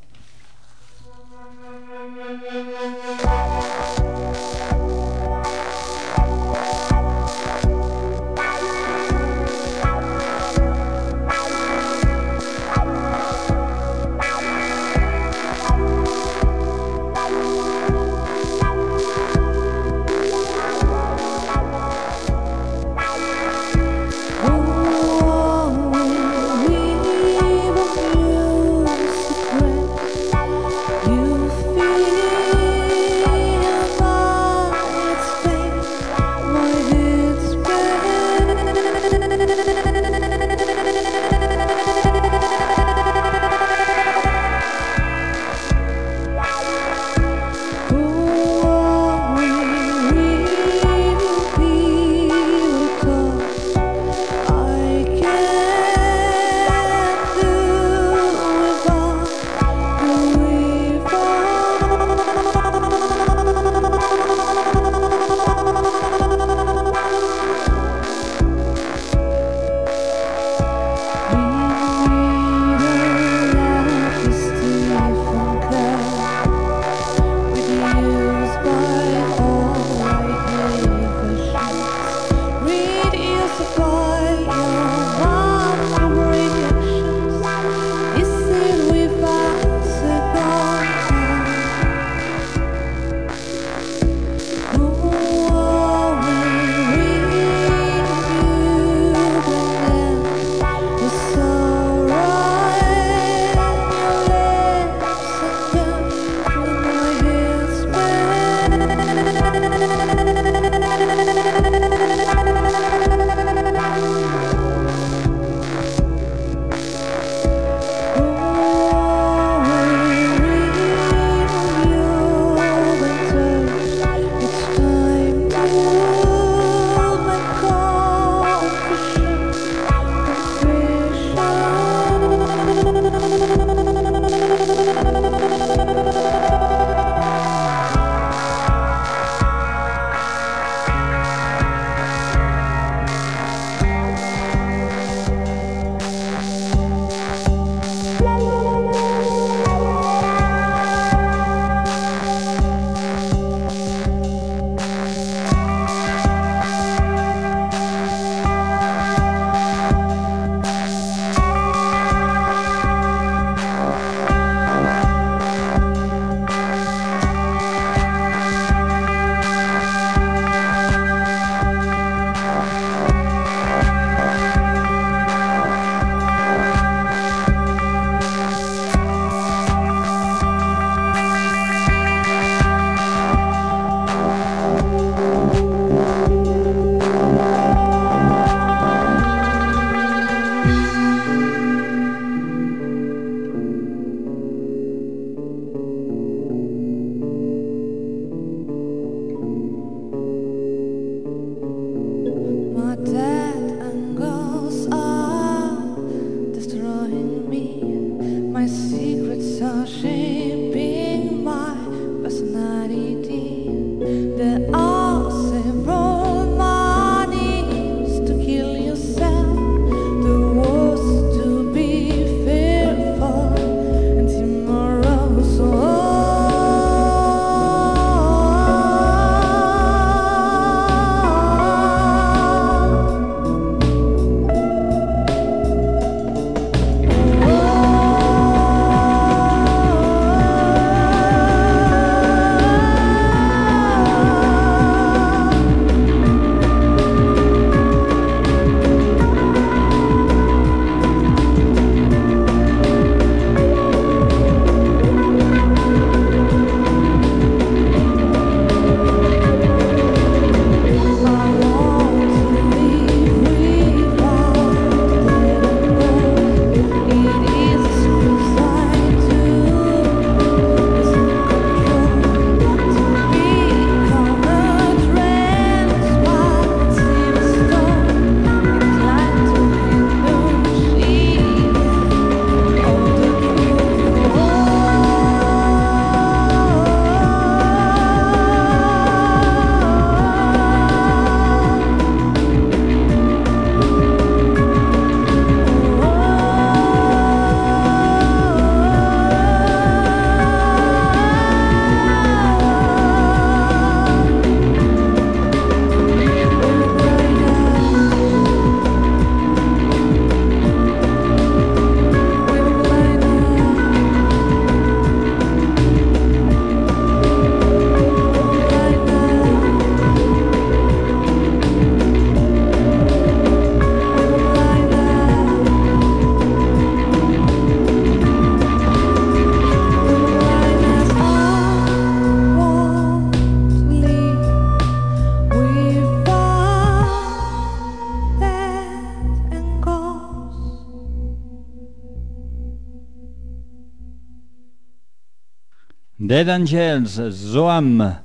Speaker 1: Dead Angels, Zoam,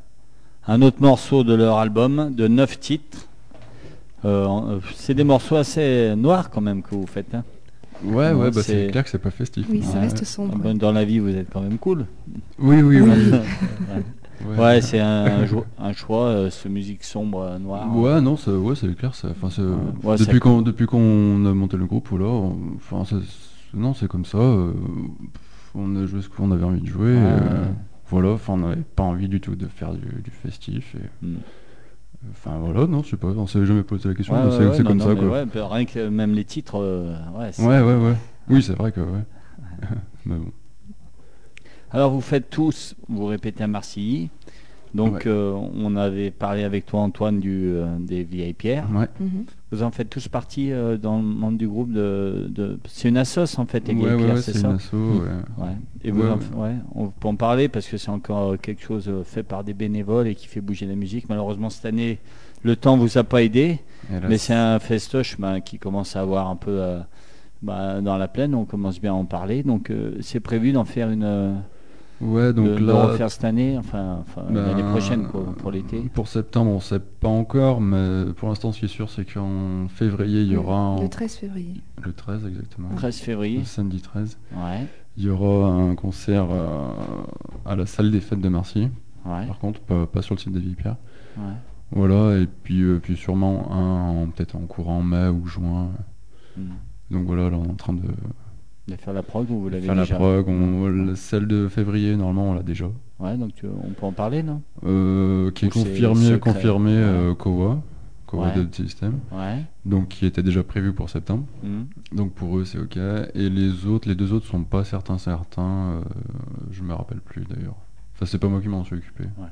Speaker 1: un autre morceau de leur album de 9 titres. Euh, euh, c'est des morceaux assez noirs quand même que vous faites. hein.
Speaker 2: Ouais,
Speaker 1: Non,
Speaker 2: ouais, bah,
Speaker 1: c'est-
Speaker 2: clair que c'est pas festif.
Speaker 3: Oui, ça
Speaker 1: Ouais.
Speaker 3: reste sombre.
Speaker 1: Dans la vie, vous êtes quand même cool.
Speaker 2: Oui, oui, oui.
Speaker 1: Ouais,
Speaker 2: Ouais.
Speaker 1: c'est un, choix, euh, ce musique sombre euh, noire.
Speaker 2: Ouais, non, ça- ouais, c'est clair. ça- Enfin, c'est-
Speaker 1: Ouais, ça-
Speaker 2: depuis qu'on depuis qu'on a monté le groupe, voilà, on- enfin, non, c'est comme ça. euh, on a joué ce qu'on avait envie de jouer. Euh. Voilà, enfin, on n'avait pas envie du tout de faire du, du festif. Et,
Speaker 1: Mm.
Speaker 2: enfin, voilà, non, je sais pas, on s'est jamais posé la question.
Speaker 1: Ouais,
Speaker 2: c'est
Speaker 1: ouais,
Speaker 2: comme
Speaker 1: non,
Speaker 2: ça, quoi.
Speaker 1: ouais, rien que même les titres, euh, ouais,
Speaker 2: Ouais, ouais, ouais. Oui, c'est vrai que, ouais. *laughs* mais bon.
Speaker 1: Alors vous faites tous, vous répétez à Marcilly. Donc
Speaker 2: Ouais.
Speaker 1: euh, on avait parlé avec toi Antoine du, euh, des vieilles pierres.
Speaker 2: Ouais.
Speaker 3: Mhm.
Speaker 1: Vous en faites tous partie euh, dans le membre du groupe de, de- c'est une assoce en fait les
Speaker 2: Ouais,
Speaker 1: vieilles
Speaker 2: ouais,
Speaker 1: pierres,
Speaker 2: ouais,
Speaker 1: c'est
Speaker 2: c'est
Speaker 1: ça
Speaker 2: une asso, ouais.
Speaker 1: Ouais. Et vous
Speaker 2: Ouais,
Speaker 1: en- ouais, on peut en parler parce que c'est encore quelque chose fait par des bénévoles et qui fait bouger la musique. Malheureusement cette année le temps vous a pas aidé,
Speaker 2: là,
Speaker 1: mais c'est un festoche ben, qui commence à avoir un peu euh, ben, dans la plaine. On commence bien à en parler, donc euh, c'est prévu d'en faire une.
Speaker 2: Ouais, donc
Speaker 1: de, de
Speaker 2: là,
Speaker 1: refaire cette année, enfin, enfin,
Speaker 2: Ben,
Speaker 1: l'année prochaine quoi, pour l'été.
Speaker 2: Pour septembre, on sait pas encore, mais pour l'instant, ce qui est sûr, c'est qu'en février, il y aura
Speaker 3: Le 13 février.
Speaker 2: le 13 exactement,
Speaker 1: 13 février.
Speaker 2: le samedi 13,
Speaker 1: Ouais,
Speaker 2: il y aura un concert euh, à la salle des fêtes de Marcy.
Speaker 1: ouais,
Speaker 2: Par contre, pas, pas sur le site des Vipères.
Speaker 1: ouais.
Speaker 2: Voilà, et puis, euh, puis sûrement un en- peut-être en courant mai ou juin.
Speaker 1: Hmm.
Speaker 2: Donc voilà, là, on est en train de
Speaker 1: De faire la prog ou vous l'avez
Speaker 2: faire la
Speaker 1: déjà
Speaker 2: prog. On, celle de février, normalement, on l'a déjà.
Speaker 1: Ouais, donc tu- on peut en parler, non?
Speaker 2: Euh, qui est
Speaker 1: Ou
Speaker 2: confirmé, confirmé
Speaker 1: Ouais.
Speaker 2: euh, Kowa, Kowa
Speaker 1: Ouais.
Speaker 2: Dead System.
Speaker 1: Ouais.
Speaker 2: donc qui était déjà prévu pour septembre.
Speaker 1: Hmm.
Speaker 2: Donc pour eux c'est ok. Et les autres, les deux autres sont pas certains certains. euh, je me rappelle plus d'ailleurs. Enfin c'est pas moi qui m'en suis occupé.
Speaker 1: Ouais.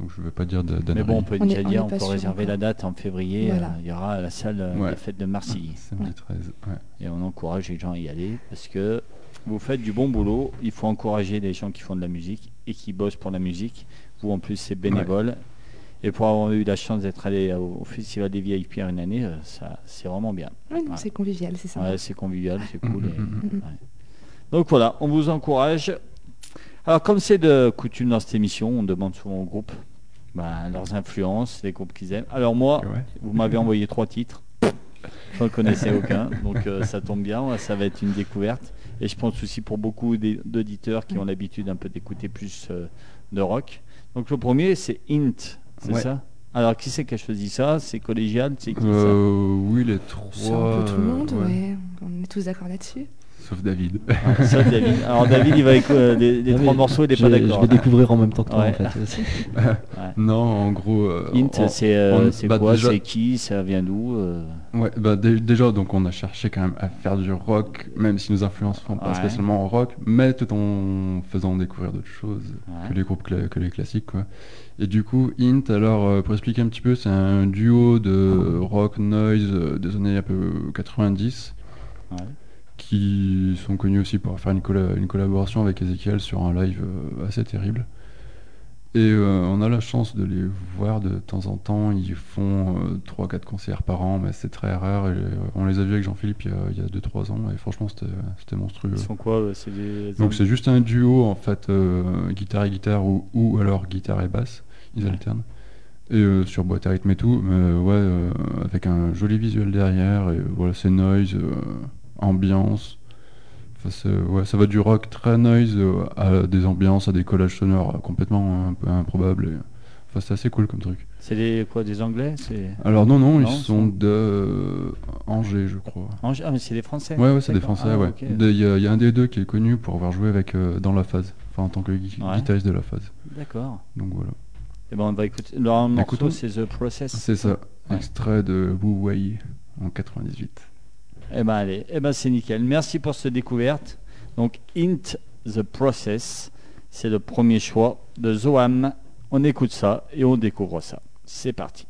Speaker 2: Donc je vais pas dire de
Speaker 1: Mais bon, on peut
Speaker 3: On
Speaker 1: déjà
Speaker 3: est-
Speaker 1: dire, on peut réserver
Speaker 3: encore.
Speaker 1: la date en février.
Speaker 3: Voilà.
Speaker 1: euh, il y aura à la salle euh,
Speaker 2: Ouais.
Speaker 1: des fêtes de Marseille.
Speaker 2: Samedi
Speaker 3: Ouais.
Speaker 2: 13. Ouais.
Speaker 1: Et on encourage les gens à y aller parce que vous faites du bon boulot. Il faut encourager les gens qui font de la musique et qui bossent pour la musique. Vous, en plus, c'est bénévole. Et pour avoir eu la chance d'être allé au au Festival des Vieilles Pierres une année, euh, ça, c'est vraiment bien.
Speaker 3: Ouais. C'est convivial, c'est ça.
Speaker 1: Ouais, c'est convivial, c'est cool. Et-
Speaker 2: mhm,
Speaker 3: mhm.
Speaker 1: ouais. Donc voilà, on vous encourage. Alors comme c'est de coutume dans cette émission, on demande souvent au groupe ben, leurs influences, les groupes qu'ils aiment. Alors moi,
Speaker 2: Ouais.
Speaker 1: vous m'avez envoyé trois titres. Je ne connaissais aucun, donc euh, ça tombe bien, ça va être une découverte. Et je pense aussi pour beaucoup d'auditeurs qui ont l'habitude un peu d'écouter plus euh, de rock. Donc le premier, c'est Int, c'est
Speaker 2: Ouais.
Speaker 1: ça? Alors qui c'est qui a choisi ça? C'est collégial? C'est qui
Speaker 2: Euh, oui les trois.
Speaker 3: C'est un peu tout le monde,
Speaker 2: ouais.
Speaker 3: ouais. On est tous d'accord là-dessus.
Speaker 2: Sauf David.
Speaker 1: ça Ça, David. Alors David, il va écouter les, les
Speaker 4: Non,
Speaker 1: trois morceaux, il n'est
Speaker 4: je
Speaker 1: pas
Speaker 4: vais-
Speaker 1: d'accord.
Speaker 4: Je vais découvrir en même temps que toi
Speaker 1: Ouais.
Speaker 4: en fait. *laughs* *laughs*
Speaker 2: non en gros. euh,
Speaker 1: c'est euh,
Speaker 2: bah,
Speaker 1: quoi
Speaker 2: déjà-
Speaker 1: C'est qui Ça vient d'où euh
Speaker 2: Ouais, bah dé- déjà, donc on a cherché quand même à faire du rock, même si nos influences sont pas
Speaker 1: Ouais.
Speaker 2: spécialement en rock, mais tout en faisant découvrir d'autres choses
Speaker 1: Ouais.
Speaker 2: que les groupes cla- que les classiques, quoi. Et du coup, Int, alors euh, pour expliquer un petit peu, c'est un duo de rock noise euh, des années un peu 90
Speaker 1: Ouais.
Speaker 2: Qui sont connus aussi pour faire une, colla- une collaboration avec Ezekiel sur un live euh, assez terrible. Et euh, on a la chance de les voir de temps en temps. Ils font 3-4 concerts par an, mais c'est très rare. Et, euh, on les a vus avec Jean-Philippe il y a- il y a 2-3 ans, et franchement, c'était monstrueux.
Speaker 1: Ils sont quoi euh, des
Speaker 2: Donc c'est juste un duo, en fait, euh, guitare et guitare, ou, ou alors guitare et basse. Ils
Speaker 1: Ouais.
Speaker 2: alternent. Et euh, sur boîte à rythme et tout, mais euh, ouais, euh, avec un joli visuel derrière, et voilà, c'est noise, euh, ambiance. Enfin, ouais, ça va du rock très noise euh, à des ambiances, à des collages sonores complètement un peu improbables. et- Enfin, c'est assez cool comme truc.
Speaker 1: C'est des quoi Des Anglais? C'est
Speaker 2: Alors non, non,
Speaker 1: Non,
Speaker 2: ils sont de euh, Angers, je crois.
Speaker 1: Angers Ah mais c'est des Français.
Speaker 2: Ouais, ouais, c'est des. Français,
Speaker 1: Ah,
Speaker 2: ouais. Il y, a- il y a un des deux qui est connu pour avoir joué avec euh, dans la phase, enfin en tant que
Speaker 1: Ouais.
Speaker 2: guitariste de la phase.
Speaker 1: D'accord.
Speaker 2: Donc voilà.
Speaker 1: Et ben on va écouter. Leur morceau c'est The Process.
Speaker 2: C'est ça,
Speaker 1: Ouais.
Speaker 2: extrait de Wu Wei en 98.
Speaker 1: Eh ben allez, eh ben c'est nickel. Merci pour cette découverte. Donc Int the Process, c'est le premier choix de Zoam. On écoute ça et on découvre ça. C'est parti.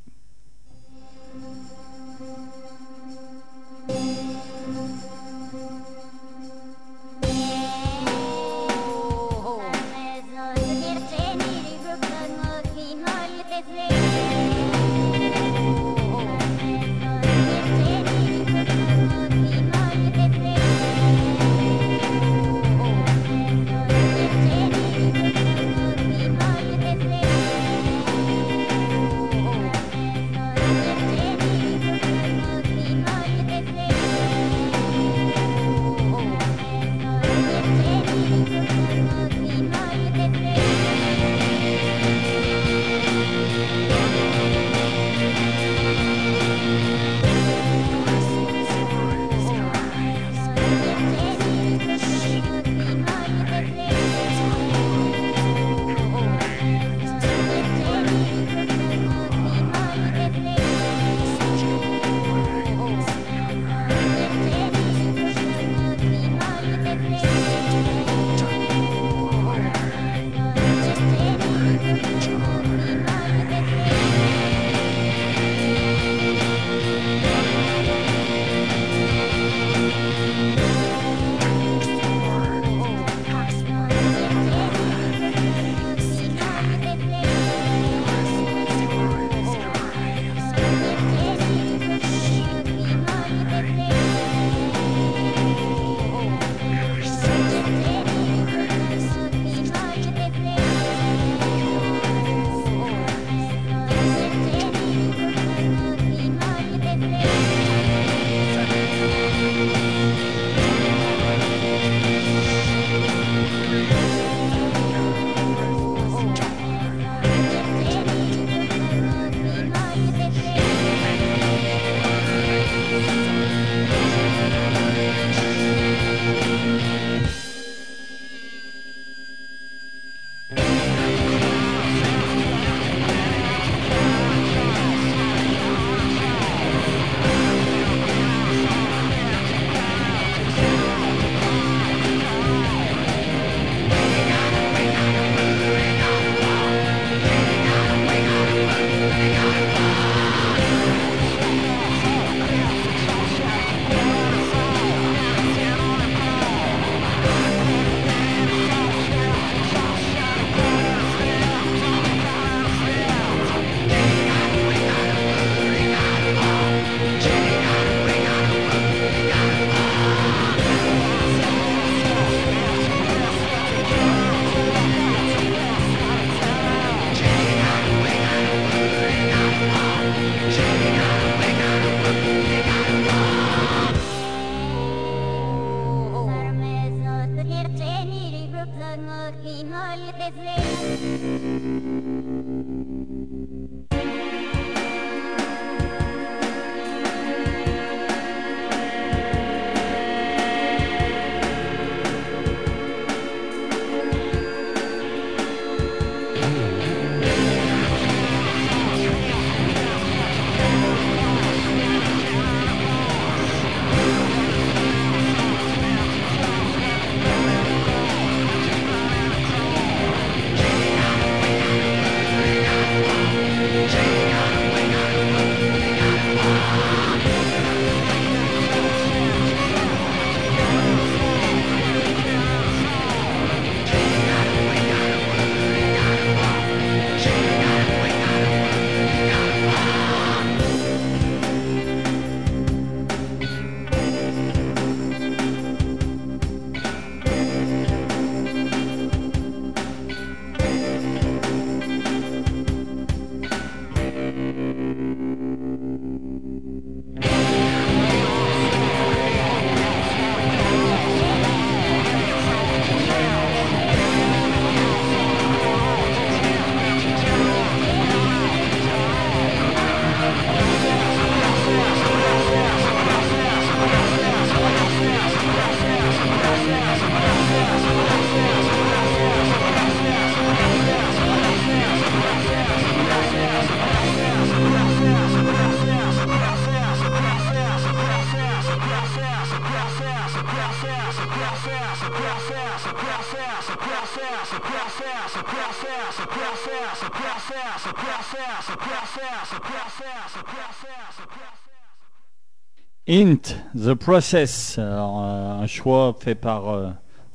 Speaker 1: The Process, Alors, euh, un choix fait par euh,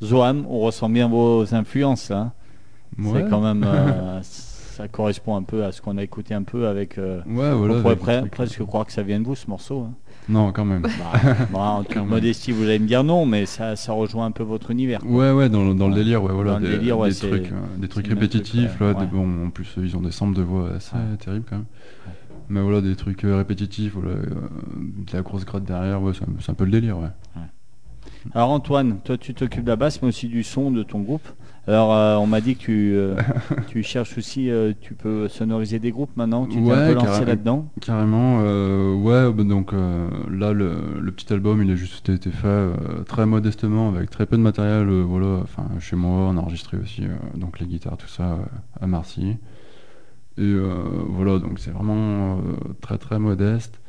Speaker 1: Zoam. On ressent bien vos influences là.
Speaker 2: Ouais.
Speaker 1: C'est quand même, euh, *laughs* ça correspond un peu à ce qu'on a écouté un peu avec. euh,
Speaker 2: Ouais, voilà.
Speaker 1: on pourrait pre- presque croire que ça vient de vous ce morceau. hein.
Speaker 2: Non, quand même.
Speaker 1: Bah, bah, en *laughs* toute modestie, vous allez me dire non, mais ça, ça rejoint un peu votre univers. quoi.
Speaker 2: Ouais, ouais, dans, le- dans le délire, ouais, voilà. Des,
Speaker 1: délire, ouais,
Speaker 2: des
Speaker 1: c'est-
Speaker 2: trucs, des répétitifs, là. des-
Speaker 1: ouais.
Speaker 2: bon, en plus, ils ont des samples de voix assez terribles quand même. Mais voilà, des trucs euh, répétitifs, voilà, euh, de la grosse gratte derrière, ouais, c'est un, peu le délire, ouais.
Speaker 1: Alors Antoine, toi tu t'occupes de la basse, mais aussi du son de ton groupe. Alors euh, on m'a dit que tu, euh, *laughs* tu cherches aussi, euh, tu peux sonoriser des groupes maintenant. Tu t'es un peu lancé là-dedans.
Speaker 2: Carrément, ouais, bah, donc là, le, le petit album, il a juste été fait très modestement, avec très peu de matériel, voilà, enfin, chez moi, on a enregistré aussi, donc les guitares, tout ça, à Marcy. Et euh, voilà, donc c'est vraiment euh, très très modeste.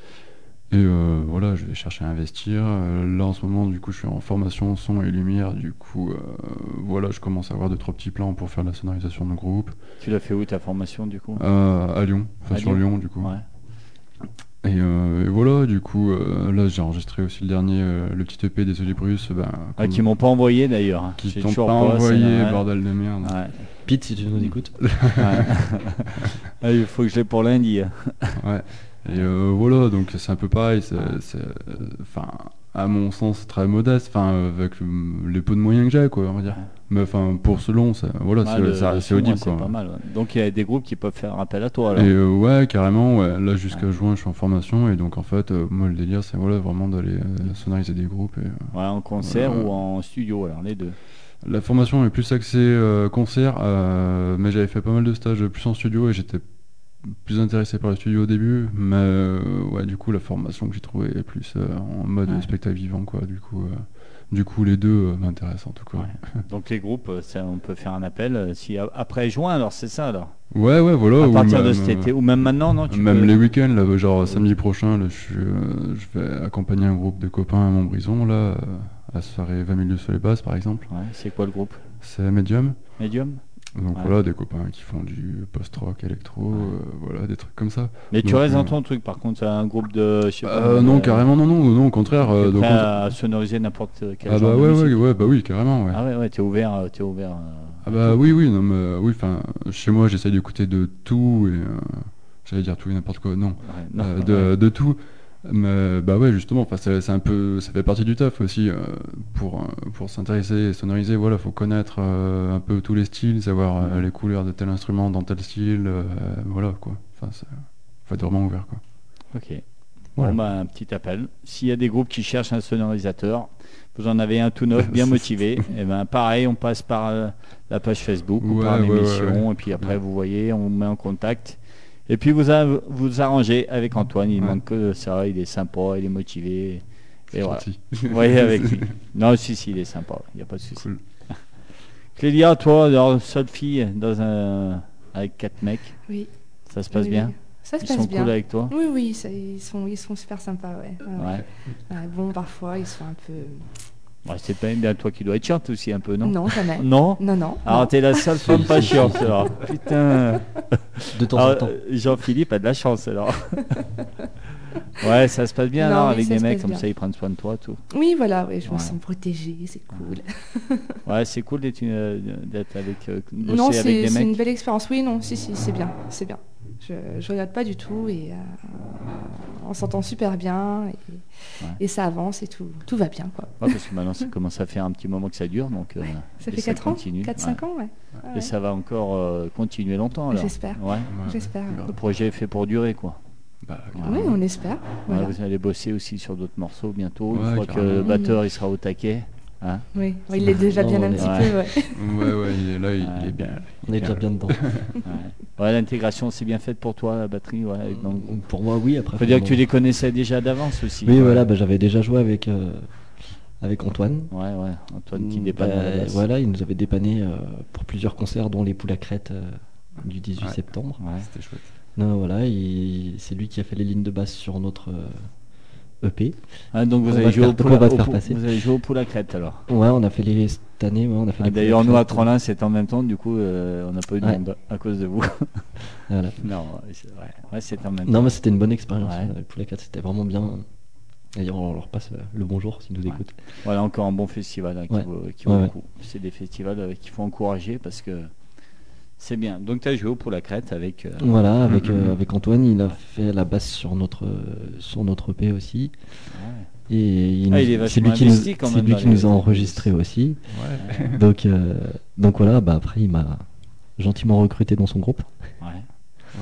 Speaker 2: Et euh, voilà, je vais chercher à investir. Euh, là, en ce moment, du coup, je suis en formation son et lumière. Du coup, euh, voilà, je commence à avoir deux trois petits plans pour faire la sonorisation de groupe.
Speaker 1: Tu l'as fait où ta formation du coup?
Speaker 2: Euh, à Lyon, enfin
Speaker 1: À
Speaker 2: sur
Speaker 1: Lyon
Speaker 2: Lyon, du coup.
Speaker 1: Ouais.
Speaker 2: Et, euh, et voilà, du coup, euh, là j'ai enregistré aussi le dernier, euh, le petit EP des Olibrus, ben,
Speaker 1: Ah, qui m'ont pas envoyé d'ailleurs.
Speaker 2: qui
Speaker 1: J'ai
Speaker 2: t'ont pas envoyé,
Speaker 1: ouais.
Speaker 2: bordel de merde.
Speaker 1: Ouais.
Speaker 4: Pete, si tu nous écoutes. *laughs*
Speaker 1: Ah, il faut que je l'ai pour lundi.
Speaker 2: Ouais. Et euh, voilà, donc c'est un peu pareil, c'est, euh, enfin, à mon sens, très modeste, enfin, avec les peu de moyens que j'ai, quoi, on va dire.
Speaker 1: Ouais.
Speaker 2: Mais enfin, pour ce long, c'est, voilà,
Speaker 1: Ouais,
Speaker 2: c'est, ça- audible, quoi.
Speaker 1: pas mal. ouais. Donc il y a des groupes qui peuvent faire appel à toi.
Speaker 2: Et euh, ouais, carrément, ouais. Là, jusqu'à
Speaker 1: Ouais.
Speaker 2: juin, je suis en formation, et donc en fait, euh, moi, le délire, c'est voilà, vraiment d'aller euh, sonoriser des groupes. Et, euh,
Speaker 1: Ouais, en concert ou en studio, alors les deux.
Speaker 2: La formation est plus axée concert, mais j'avais fait pas mal de stages plus en studio et j'étais plus intéressé par le studio au début, mais ouais, du coup la formation que j'ai trouvée est plus en mode spectacle vivant, quoi. Du coup, du coup les deux euh, m'intéressent en tout cas.
Speaker 1: Ouais. *laughs* Donc les groupes, euh, ça, on peut faire un appel euh, si après juin, alors c'est ça alors?
Speaker 2: Ouais, ouais, voilà.
Speaker 1: à partir de
Speaker 2: même,
Speaker 1: cet
Speaker 2: euh,
Speaker 1: été ou même maintenant, non tu
Speaker 2: Même
Speaker 1: peux-
Speaker 2: les week-ends, là, genre samedi prochain, là, je, je vais accompagner un groupe de copains à Montbrison, là, à la soirée 20 milieux sur les basses, par exemple.
Speaker 1: Ouais, c'est quoi le groupe?
Speaker 2: C'est Medium.
Speaker 1: Medium?
Speaker 2: Donc
Speaker 1: Ouais.
Speaker 2: voilà, des copains qui font du post-rock, électro,
Speaker 1: Ouais.
Speaker 2: euh, voilà, des trucs comme ça.
Speaker 1: Mais tu
Speaker 2: Donc,
Speaker 1: restes dans
Speaker 2: euh,
Speaker 1: ton truc, par contre, un groupe de. Je sais pas,
Speaker 2: Euh, non,
Speaker 1: de-
Speaker 2: carrément, non, non, non, au contraire. euh, donc,
Speaker 1: prêt
Speaker 2: on-
Speaker 1: à sonoriser n'importe quel
Speaker 2: Ah
Speaker 1: genre
Speaker 2: bah
Speaker 1: de
Speaker 2: ouais,
Speaker 1: musique
Speaker 2: ouais, bah oui, carrément, ouais.
Speaker 1: Ah ouais, ouais, t'es ouvert, euh, t'es ouvert. euh,
Speaker 2: Ah bah oui, oui, non, mais euh, oui, enfin, chez moi, j'essaye d'écouter de tout et euh, j'allais dire tout et n'importe quoi, non,
Speaker 1: non,
Speaker 2: Euh, de, de tout. Mais bah ouais, justement, enfin, c'est un peu, ça fait partie du taf aussi euh, pour euh, pour s'intéresser et sonoriser. Voilà, faut connaître euh, un peu tous les styles, savoir euh, les couleurs de tel instrument dans tel style, voilà quoi. Enfin, faut être vraiment ouvert quoi.
Speaker 1: Ok.
Speaker 2: Voilà.
Speaker 1: Bon, bah, un petit appel. S'il y a des groupes qui cherchent un sonorisateur, vous en avez un tout neuf, bien *laughs* motivé, et ben pareil, on passe par la page Facebook ou par l'émission,
Speaker 2: ouais, ouais.
Speaker 1: et puis après vous voyez, on vous met en contact. Et puis vous a- vous arrangez avec Antoine, il
Speaker 2: Ouais.
Speaker 1: manque que ça, il est sympa, il est motivé. Et voilà. Vous voyez avec *laughs* lui. Non, si, si, il est sympa, il n'y a pas de souci.
Speaker 2: Cool. *laughs*
Speaker 1: Clélia, toi, alors, seule fille dans un... avec quatre mecs,
Speaker 3: Oui.
Speaker 1: ça se passe
Speaker 3: Oui,
Speaker 1: bien?
Speaker 3: oui. Ça se
Speaker 1: Ils
Speaker 3: passe
Speaker 1: sont
Speaker 3: bien.
Speaker 1: cool avec toi?
Speaker 3: Oui, oui, ça- ils, sont, ils sont super sympas, ouais. Ouais, ouais.
Speaker 1: Ouais.
Speaker 3: Ouais, bon, parfois, ils sont un peu...
Speaker 1: Ouais, c'est pas bien toi qui dois être chiante aussi un peu, non
Speaker 3: Non, jamais. *laughs*
Speaker 1: Non
Speaker 3: Non, non.
Speaker 1: Alors
Speaker 3: non.
Speaker 1: t'es la seule femme pas chiante alors. *laughs* Putain.
Speaker 4: De temps
Speaker 1: Alors,
Speaker 4: en temps.
Speaker 1: euh, Jean-Philippe a de la chance alors. *laughs* ouais, ça se passe bien
Speaker 3: Non,
Speaker 1: alors avec des mecs comme
Speaker 3: bien.
Speaker 1: ça, ils prennent soin de toi, tout.
Speaker 3: Oui, voilà, oui, je
Speaker 1: Ouais.
Speaker 3: me sens protégée, c'est cool.
Speaker 1: Ouais, c'est cool d'être euh, avec euh,
Speaker 3: Non,
Speaker 1: avec
Speaker 3: c'est
Speaker 1: des
Speaker 3: c'est une
Speaker 1: mecs.
Speaker 3: belle expérience. Oui, non, si, si, c'est bien, c'est bien. Je, je regarde pas du tout et euh, on s'entend super bien et,
Speaker 1: Ouais.
Speaker 3: et ça avance et tout, tout va bien, quoi.
Speaker 1: Ouais, parce que maintenant ça commence à faire un petit moment que ça dure, donc. euh,
Speaker 3: Ça fait 4 ans
Speaker 1: continue,
Speaker 3: 4-5
Speaker 1: ouais.
Speaker 3: ans, ouais. Ouais,
Speaker 1: Et ça va encore euh, continuer longtemps alors.
Speaker 3: J'espère.
Speaker 1: Le projet est fait pour durer quoi.
Speaker 2: Bah,
Speaker 3: Oui, on espère. Voilà.
Speaker 1: vous allez bosser aussi sur d'autres morceaux bientôt.
Speaker 2: Ouais,
Speaker 1: Une fois que le batteur il sera au taquet. Hein
Speaker 3: Oui, il est déjà bien un petit peu, ouais.
Speaker 2: Là, il,
Speaker 1: Ouais.
Speaker 2: il est bien.
Speaker 4: On est déjà bien dedans. *laughs*
Speaker 1: ouais. Ouais, l'intégration c'est bien faite pour toi la batterie. Ouais, avec dans le groupe.
Speaker 4: Pour moi, oui. Après,
Speaker 1: Faut dire que tu les connaissais déjà d'avance aussi.
Speaker 4: Oui,
Speaker 1: Ouais.
Speaker 4: voilà, bah, j'avais déjà joué avec, euh, avec Antoine.
Speaker 1: Ouais, ouais. Antoine qui dépanne
Speaker 4: bah. Voilà, il nous avait dépanné euh, pour plusieurs concerts, dont les poules à crête euh, du 18
Speaker 2: Ouais.
Speaker 4: septembre.
Speaker 1: Ouais.
Speaker 2: C'était chouette.
Speaker 4: Non, voilà, il- c'est lui qui a fait les lignes de basse sur notre euh, EP.
Speaker 1: Ah, donc vous avez joué au
Speaker 4: donc
Speaker 1: poule
Speaker 4: on va
Speaker 1: à-
Speaker 4: te
Speaker 1: au
Speaker 4: faire
Speaker 1: pou-
Speaker 4: passer.
Speaker 1: Vous avez joué au poule à crête alors.
Speaker 4: Ouais, on a fait les cette année, ouais, on a fait
Speaker 1: Ah, D'ailleurs, nous à. Trollin, c'était en même temps, du coup, euh, on n'a pas eu de
Speaker 4: Ouais.
Speaker 1: monde à cause de vous. *laughs*
Speaker 4: Voilà.
Speaker 1: non, c'est vrai. Ouais, c'était en même
Speaker 4: Non,
Speaker 1: temps.
Speaker 4: mais c'était une bonne expérience. Euh, Les poules à crête, c'était vraiment bien. D'ailleurs, on leur passe euh, le bonjour s'ils nous écoutent.
Speaker 1: Voilà encore un bon festival hein, qui vaut, qui vaut
Speaker 4: Ouais,
Speaker 1: le coup. C'est des festivals euh, qu'il faut encourager parce que c'est bien. Donc tu as joué au poule à crête avec. euh,
Speaker 4: Voilà, avec,
Speaker 2: Mhm.
Speaker 4: euh, avec Antoine, il a fait la basse sur notre, euh, sur notre EP aussi.
Speaker 1: ouais.
Speaker 4: Et il
Speaker 1: Ah,
Speaker 4: nous-
Speaker 1: il est
Speaker 4: c'est lui qui nous, c'est lui qui nous a enregistré aussi.
Speaker 2: Ouais. *laughs*
Speaker 4: Donc, euh, donc voilà, bah après il m'a gentiment recruté dans son groupe.
Speaker 1: Ouais.
Speaker 2: Ouais,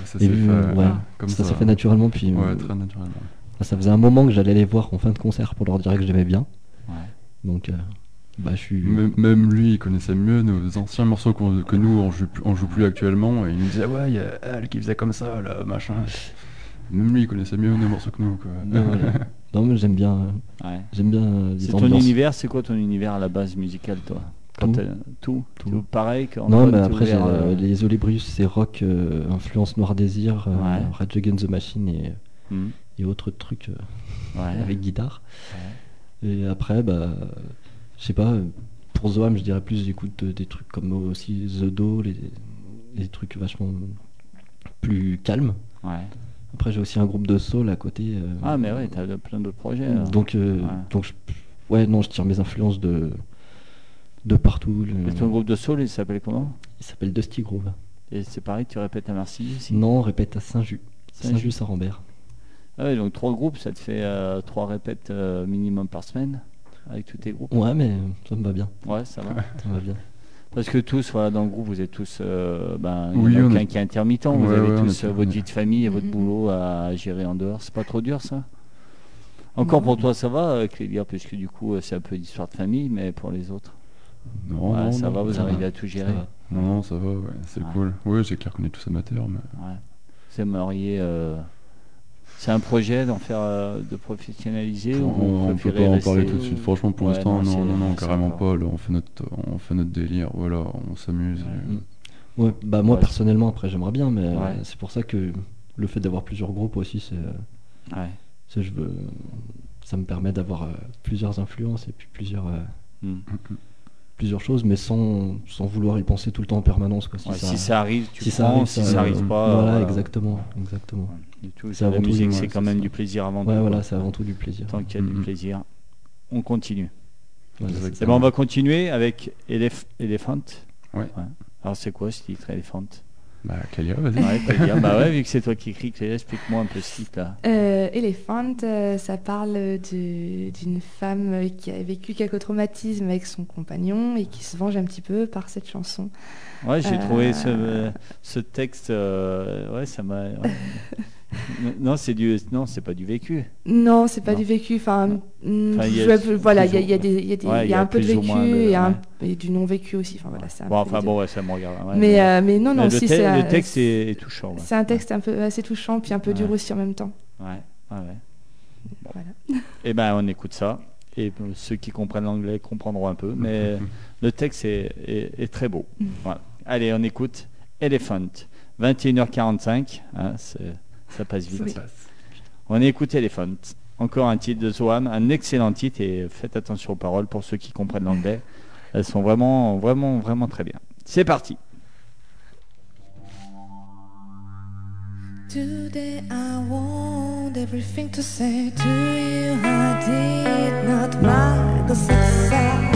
Speaker 2: ça s'est fait
Speaker 4: ouais,
Speaker 2: comme
Speaker 4: ça
Speaker 2: ça.
Speaker 4: s'est fait naturellement. Puis
Speaker 2: Ouais,
Speaker 4: euh,
Speaker 2: très naturellement.
Speaker 4: ça faisait un moment que j'allais les voir en fin de concert pour leur dire que j'aimais bien.
Speaker 1: Ouais.
Speaker 4: Donc, euh, bah je suis.
Speaker 2: Même, lui, il connaissait mieux nos anciens morceaux que nous, on joue, plus- on joue plus actuellement. Et il nous disait, ouais, il y a elle qui faisait comme ça, là, machin. Même lui, il connaissait mieux nos morceaux que nous, quoi.
Speaker 4: Non, voilà. *laughs* Non, mais j'aime bien, euh,
Speaker 1: Ouais.
Speaker 4: j'aime bien euh,
Speaker 1: C'est ton univers, c'est quoi ton univers à la base musicale, toi? Quand
Speaker 4: Tout.
Speaker 1: tout,
Speaker 4: Tout.
Speaker 1: Tout pareil que
Speaker 4: Non, mais après,
Speaker 1: ouvert, euh,
Speaker 4: les Olibrius, c'est rock, euh, influence Noir Désir, euh,
Speaker 1: Ouais.
Speaker 4: Rage Against the Machine et,
Speaker 1: hmm,
Speaker 4: et autres trucs euh,
Speaker 1: ouais. *laughs*
Speaker 4: avec guitare. Et après, bah, je sais pas, euh, pour Zoam, je dirais plus, j'écoute euh, des trucs comme aussi The Do, les, les trucs vachement plus calmes.
Speaker 1: Ouais.
Speaker 4: Après, j'ai aussi un groupe de soul à côté. euh,
Speaker 1: Ah, mais ouais, t'as plein d'autres projets. alors.
Speaker 4: Donc, euh,
Speaker 1: Ouais.
Speaker 4: donc je, ouais, non, je tire mes influences de, de partout. Le-
Speaker 1: Et ton groupe de soul, il s'appelle comment?
Speaker 4: Il s'appelle Dusty Groove.
Speaker 1: Et c'est pareil, tu répètes à Marseille aussi
Speaker 4: Non, on répète à Saint-Just.
Speaker 1: Saint-Just.
Speaker 4: Saint-Just-Saint-Rambert.
Speaker 1: Ah ouais, donc trois groupes, ça te fait euh, trois répètes minimum par semaine avec tous tes groupes.
Speaker 4: Ouais, mais ça me va bien.
Speaker 1: Ouais, ça va. *laughs*
Speaker 4: Ça me va bien.
Speaker 1: Parce que tous, voilà, dans le groupe, vous êtes tous, euh, ben,
Speaker 2: Oui,
Speaker 1: en a
Speaker 2: on
Speaker 1: aucun
Speaker 2: est-
Speaker 1: qui est intermittent. Vous avez
Speaker 2: ouais,
Speaker 1: tous
Speaker 2: est-
Speaker 1: euh, votre vie de famille et votre
Speaker 3: Mhm.
Speaker 1: boulot à gérer en dehors. C'est pas trop dur, ça? Encore
Speaker 3: Non.
Speaker 1: pour toi, ça va, euh, Clélia, puisque du coup, euh, c'est un peu d'histoire de famille, mais pour les autres,
Speaker 2: Non,
Speaker 1: ouais,
Speaker 2: non,
Speaker 1: ça
Speaker 2: non,
Speaker 1: va, vous
Speaker 4: ça
Speaker 1: arrivez
Speaker 4: va.
Speaker 1: à tout gérer.
Speaker 2: Non, non, ça va, ouais, c'est cool. Ouais, c'est clair qu'on est tous amateurs, mais.
Speaker 1: Ouais. Vous aimeriez. euh, C'est un projet d'en faire, euh, de professionnaliser ou
Speaker 2: on, on peut pas en parler tout de suite. Franchement, pour
Speaker 1: Ouais,
Speaker 2: l'instant,
Speaker 1: non,
Speaker 2: non, non, non,
Speaker 1: c'est
Speaker 2: carrément pas. Là, on fait notre, on fait notre délire. Voilà, on s'amuse.
Speaker 1: Ouais.
Speaker 2: et-
Speaker 4: Ouais, bah moi
Speaker 1: Ouais.
Speaker 4: personnellement, après, j'aimerais bien, mais euh, c'est pour ça que le fait d'avoir plusieurs groupes aussi, c'est, euh,
Speaker 1: Ouais.
Speaker 4: c'est- je veux, ça me permet d'avoir euh, plusieurs influences et puis plusieurs, euh,
Speaker 1: Hmm.
Speaker 4: Plusieurs choses, mais sans, sans vouloir y penser tout le temps en permanence. Quoi, si,
Speaker 1: Ouais,
Speaker 4: ça,
Speaker 1: si ça arrive, tu
Speaker 4: si ça arrive,
Speaker 1: si
Speaker 4: ça-
Speaker 1: ça arrive pas.
Speaker 4: Voilà,
Speaker 1: euh,
Speaker 4: exactement, exactement.
Speaker 1: Du tout,
Speaker 4: C'est
Speaker 1: la
Speaker 4: avant tout
Speaker 1: musique,
Speaker 4: du-
Speaker 1: c'est
Speaker 2: ouais,
Speaker 1: quand même
Speaker 2: ça.
Speaker 1: du plaisir avant tout.
Speaker 4: Ouais, voilà, c'est avant tout du plaisir.
Speaker 1: Tant qu'il y a du
Speaker 2: Mhm.
Speaker 1: plaisir, on continue. Et
Speaker 4: ça.
Speaker 1: ben, on va continuer avec Elef- Elephant.
Speaker 2: Ouais.
Speaker 1: Alors, c'est quoi ce titre, Elephant?
Speaker 2: Bah, vas-y.
Speaker 1: Ouais, Clélia, bah ouais, vu que c'est toi qui écris, Clélia, explique-moi un peu ce titre là.
Speaker 3: Euh, Elephant, euh, ça parle de- d'une femme euh, qui a vécu quelques traumatismes avec son compagnon et qui se venge un petit peu par cette chanson.
Speaker 1: Ouais, j'ai
Speaker 3: Euh,
Speaker 1: trouvé ce, ce texte, euh, ouais, ça m'a. ouais. *laughs* Non, c'est du, non, c'est pas du vécu.
Speaker 3: Non, c'est pas
Speaker 1: Non.
Speaker 3: du vécu. Enfin,
Speaker 1: Non.
Speaker 3: mm,
Speaker 1: Enfin, il y a
Speaker 3: je vais- voilà, il y y a
Speaker 1: ou-
Speaker 3: des- il y a des-
Speaker 1: Ouais,
Speaker 3: y a un peu de vécu et, un-
Speaker 1: ouais.
Speaker 3: et du non vécu aussi. Enfin voilà, un
Speaker 1: Bon, enfin bon, ouais, ça me regarde. ouais,
Speaker 3: mais,
Speaker 1: mais-
Speaker 3: euh, mais non, non,
Speaker 1: mais le,
Speaker 3: si
Speaker 1: te- le texte est, est touchant.
Speaker 3: c'est un texte un peu assez touchant puis un peu dur aussi en même temps.
Speaker 1: Ouais, ouais.
Speaker 3: Voilà.
Speaker 1: Eh ben, on écoute ça. Et ceux qui comprennent l'anglais comprendront un peu. Mais *laughs* le texte est, est- est très beau. Voilà. Allez, on écoute Elephant. 21h45. hein, c'est- ça passe vite.
Speaker 3: Oui.
Speaker 1: On écoute Elephant. Encore un titre de Zoam. Un excellent titre. Et faites attention aux paroles pour ceux qui comprennent l'anglais. Elles sont vraiment, vraiment, vraiment très bien. C'est parti.
Speaker 5: Today I want everything to say to you. I did not make a success.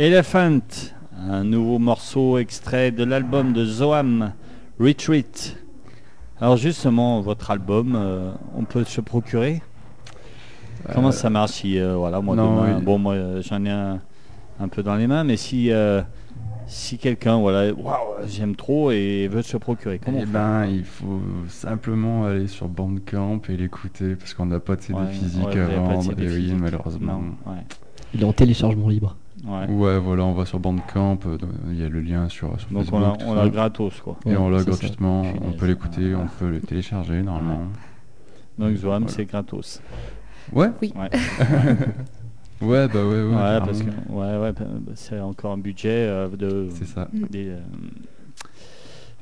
Speaker 5: Elephant,
Speaker 1: un nouveau morceau extrait de l'album de Zoam, Retreat. Alors justement, votre album, euh, on peut se procurer? Comment ça marche si, euh, voilà, moi
Speaker 2: non,
Speaker 1: demain,
Speaker 2: oui.
Speaker 1: bon, moi euh, j'en ai un, un peu dans les mains, mais si, euh, si quelqu'un, voilà, waouh, j'aime trop et veut se procurer, comment
Speaker 2: Eh ben, il faut simplement aller sur Bandcamp et l'écouter parce qu'on n'a pas de CD
Speaker 1: Ouais,
Speaker 2: physique
Speaker 1: ouais,
Speaker 2: et oui,
Speaker 1: physique.
Speaker 2: malheureusement.
Speaker 1: Non, ouais,
Speaker 4: Il est en téléchargement libre.
Speaker 1: Ouais.
Speaker 2: Ouais, voilà, on va sur Bandcamp, euh, il y a le lien sur, sur
Speaker 1: Donc
Speaker 2: Facebook.
Speaker 1: on l'a gratos quoi.
Speaker 2: Et on l'a
Speaker 4: ça.
Speaker 2: gratuitement, on peut l'écouter, on peut le télécharger normalement.
Speaker 1: Donc Zoam
Speaker 2: Voilà.
Speaker 1: c'est gratos.
Speaker 2: Ouais,
Speaker 3: Oui.
Speaker 1: Ouais, *laughs*
Speaker 2: ouais, bah ouais, ouais.
Speaker 1: ouais, parce que ouais, ouais, bah, c'est encore un budget euh, de
Speaker 2: C'est ça.
Speaker 1: des, euh,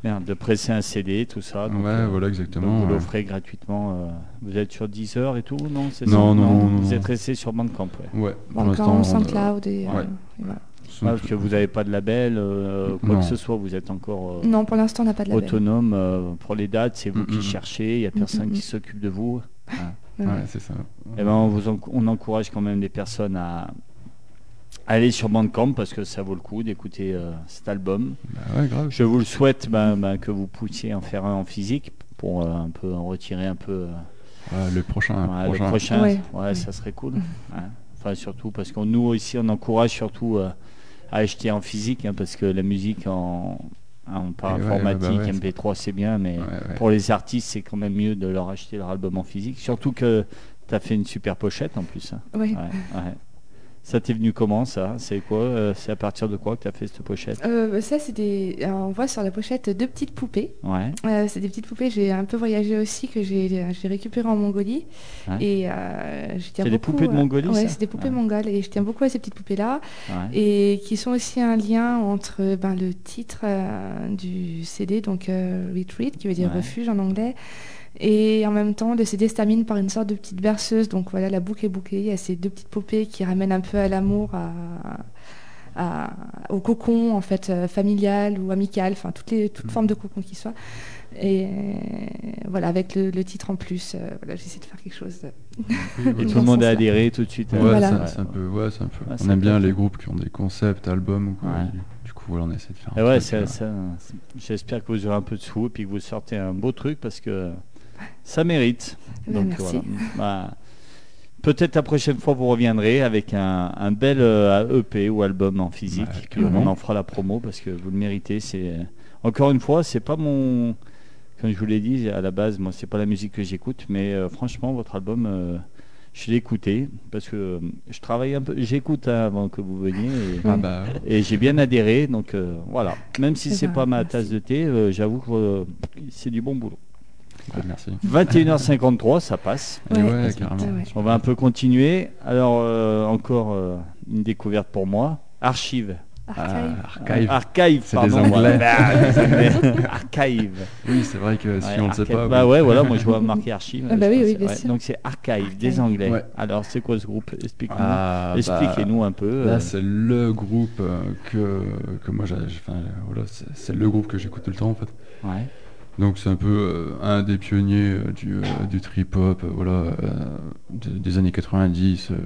Speaker 1: Merde, de presser un CD, tout ça. donc,
Speaker 2: ouais,
Speaker 1: euh,
Speaker 2: voilà,
Speaker 1: donc
Speaker 2: exactement.
Speaker 1: vous
Speaker 2: ouais.
Speaker 1: l'offrez gratuitement. euh, vous êtes sur Deezer et tout, non c'est
Speaker 2: Non,
Speaker 1: ça
Speaker 2: non, non,
Speaker 1: Vous
Speaker 2: non.
Speaker 1: êtes resté sur Bandcamp, ouais.
Speaker 2: Ouais, pour
Speaker 3: Bandcamp,
Speaker 2: l'instant.
Speaker 3: SoundCloud et,
Speaker 2: ouais.
Speaker 3: euh, et voilà.
Speaker 1: Ouais, parce que vous n'avez pas de label, euh, quoi
Speaker 2: Non.
Speaker 1: que ce soit, vous êtes encore euh,
Speaker 3: Non, pour l'instant, on n'a pas de label.
Speaker 1: autonome euh, pour les dates, c'est vous
Speaker 2: Mm,
Speaker 1: qui
Speaker 2: mm.
Speaker 1: cherchez, il n'y a personne
Speaker 3: mm,
Speaker 1: qui
Speaker 3: mm.
Speaker 1: s'occupe de vous.
Speaker 3: Ouais.
Speaker 2: Ouais, c'est ça.
Speaker 1: Eh ben, on, vous en- on encourage quand même les personnes à, à aller sur Bandcamp parce que ça vaut le coup d'écouter euh, cet album.
Speaker 2: Bah ouais, grave.
Speaker 1: Je vous le souhaite ben, ben, que vous puissiez en faire un en physique pour euh, un peu en retirer un peu. euh,
Speaker 2: Ouais, le prochain.
Speaker 1: ouais,
Speaker 2: le
Speaker 1: le
Speaker 2: prochain.
Speaker 3: Ouais.
Speaker 1: ça serait cool. Ouais. Enfin, surtout parce que nous aussi, on encourage surtout euh, à acheter en physique hein, parce que la musique en, en par informatique,
Speaker 2: ouais, bah ouais,
Speaker 1: MP3, c'est bien, mais
Speaker 2: Ouais, ouais.
Speaker 1: pour les artistes, c'est quand même mieux de leur acheter leur album en physique. Surtout que tu as fait une super pochette en plus. hein.
Speaker 3: Oui.
Speaker 1: Ça t'est venu comment ça? C'est quoi euh, C'est à partir de quoi que tu as fait cette pochette?
Speaker 3: Euh, ça, c'est des. alors, on voit sur la pochette deux petites poupées.
Speaker 1: Ouais.
Speaker 3: Euh, c'est des petites poupées. J'ai un peu voyagé aussi que j'ai récupéré en Mongolie.
Speaker 1: Ouais.
Speaker 3: Et euh, je tiens
Speaker 1: C'est des poupées de
Speaker 3: euh,
Speaker 1: Mongolie, ça?
Speaker 3: c'est des poupées
Speaker 1: Ouais.
Speaker 3: mongoles. Et je tiens beaucoup à ces petites poupées-là.
Speaker 1: ouais.
Speaker 3: Et qui sont aussi un lien entre ben, le titre euh, du CD, donc euh, Retreat, qui veut dire refuge en anglais. Et en même temps, le CD se termine par une sorte de petite berceuse. Donc voilà, la boucle est bouclée. Il y a ces deux petites poupées qui ramènent un peu à l'amour, à, à- au cocon en fait euh, familial ou amical, enfin toutes les toutes
Speaker 2: Mhm.
Speaker 3: formes de cocon qui soient. Et euh, voilà, avec le, le titre en plus, euh, voilà, j'essaie de faire quelque chose. de-
Speaker 2: Oui,
Speaker 1: Et
Speaker 2: voilà.
Speaker 1: tout le monde a adhéré tout de suite.
Speaker 2: Ouais,
Speaker 1: euh,
Speaker 3: Voilà.
Speaker 2: c'est-
Speaker 1: ouais.
Speaker 2: c'est un peu, ouais, c'est un peu.
Speaker 1: Ouais,
Speaker 2: on aime bien les groupes qui ont des concepts, albums ou quoi.
Speaker 1: Ouais.
Speaker 2: Du, coup, voilà, on essaie de faire.
Speaker 1: Et
Speaker 2: un
Speaker 1: ouais,
Speaker 2: truc,
Speaker 1: ça-
Speaker 2: euh,
Speaker 1: ça- j'espère que vous aurez un peu de sous et puis que vous sortez un beau truc parce que ça mérite.
Speaker 3: Ben,
Speaker 1: Donc,
Speaker 3: merci.
Speaker 1: voilà. Bah, Peut-être la prochaine fois vous reviendrez avec un, un bel euh, EP ou album en physique. On en fera la promo parce que vous le méritez. C'est encore une fois, c'est pas mon, comme je vous l'ai dit à la base, moi c'est pas la musique que j'écoute, mais euh, franchement votre album, euh, je l'ai écouté parce que euh, je travaille un peu, j'écoute hein, avant que vous veniez. Et,
Speaker 2: Ah bah,
Speaker 1: et j'ai bien adhéré, donc euh, voilà. Même si
Speaker 3: Eh
Speaker 1: c'est pas ma tasse de thé, euh, j'avoue que euh, c'est du bon boulot.
Speaker 2: Bah, merci.
Speaker 1: 21h53, ça passe.
Speaker 3: Ouais,
Speaker 2: ouais, carrément.
Speaker 1: On va un peu continuer. Alors, euh, encore euh, une découverte pour moi. Archive.
Speaker 3: Archive.
Speaker 2: Ah, archive.
Speaker 1: Archive,
Speaker 2: C'est
Speaker 1: pardon.
Speaker 2: des Anglais. *laughs*
Speaker 1: Ah, Anglais. *laughs* Archive.
Speaker 2: Oui, c'est vrai que si
Speaker 1: Ouais,
Speaker 2: on ne sait pas.
Speaker 1: Bah
Speaker 2: oui.
Speaker 1: ouais, voilà, moi je vois marqué archive.
Speaker 3: Ah bah oui, oui, bien
Speaker 1: ouais,
Speaker 3: sûr.
Speaker 1: Donc c'est Archive, des. Anglais.
Speaker 2: Ouais.
Speaker 1: Alors, c'est quoi ce groupe? Explique-nous.
Speaker 2: Ah, bah,
Speaker 1: Expliquez-nous un peu.
Speaker 2: Là,
Speaker 1: euh,
Speaker 2: c'est le groupe que, que moi, j'ai, enfin, voilà, c'est le groupe que j'écoute tout le temps en fait.
Speaker 1: ouais.
Speaker 2: Donc c'est un peu euh, un des pionniers euh, du, euh, du trip hop, euh, voilà, de- des années 90, euh,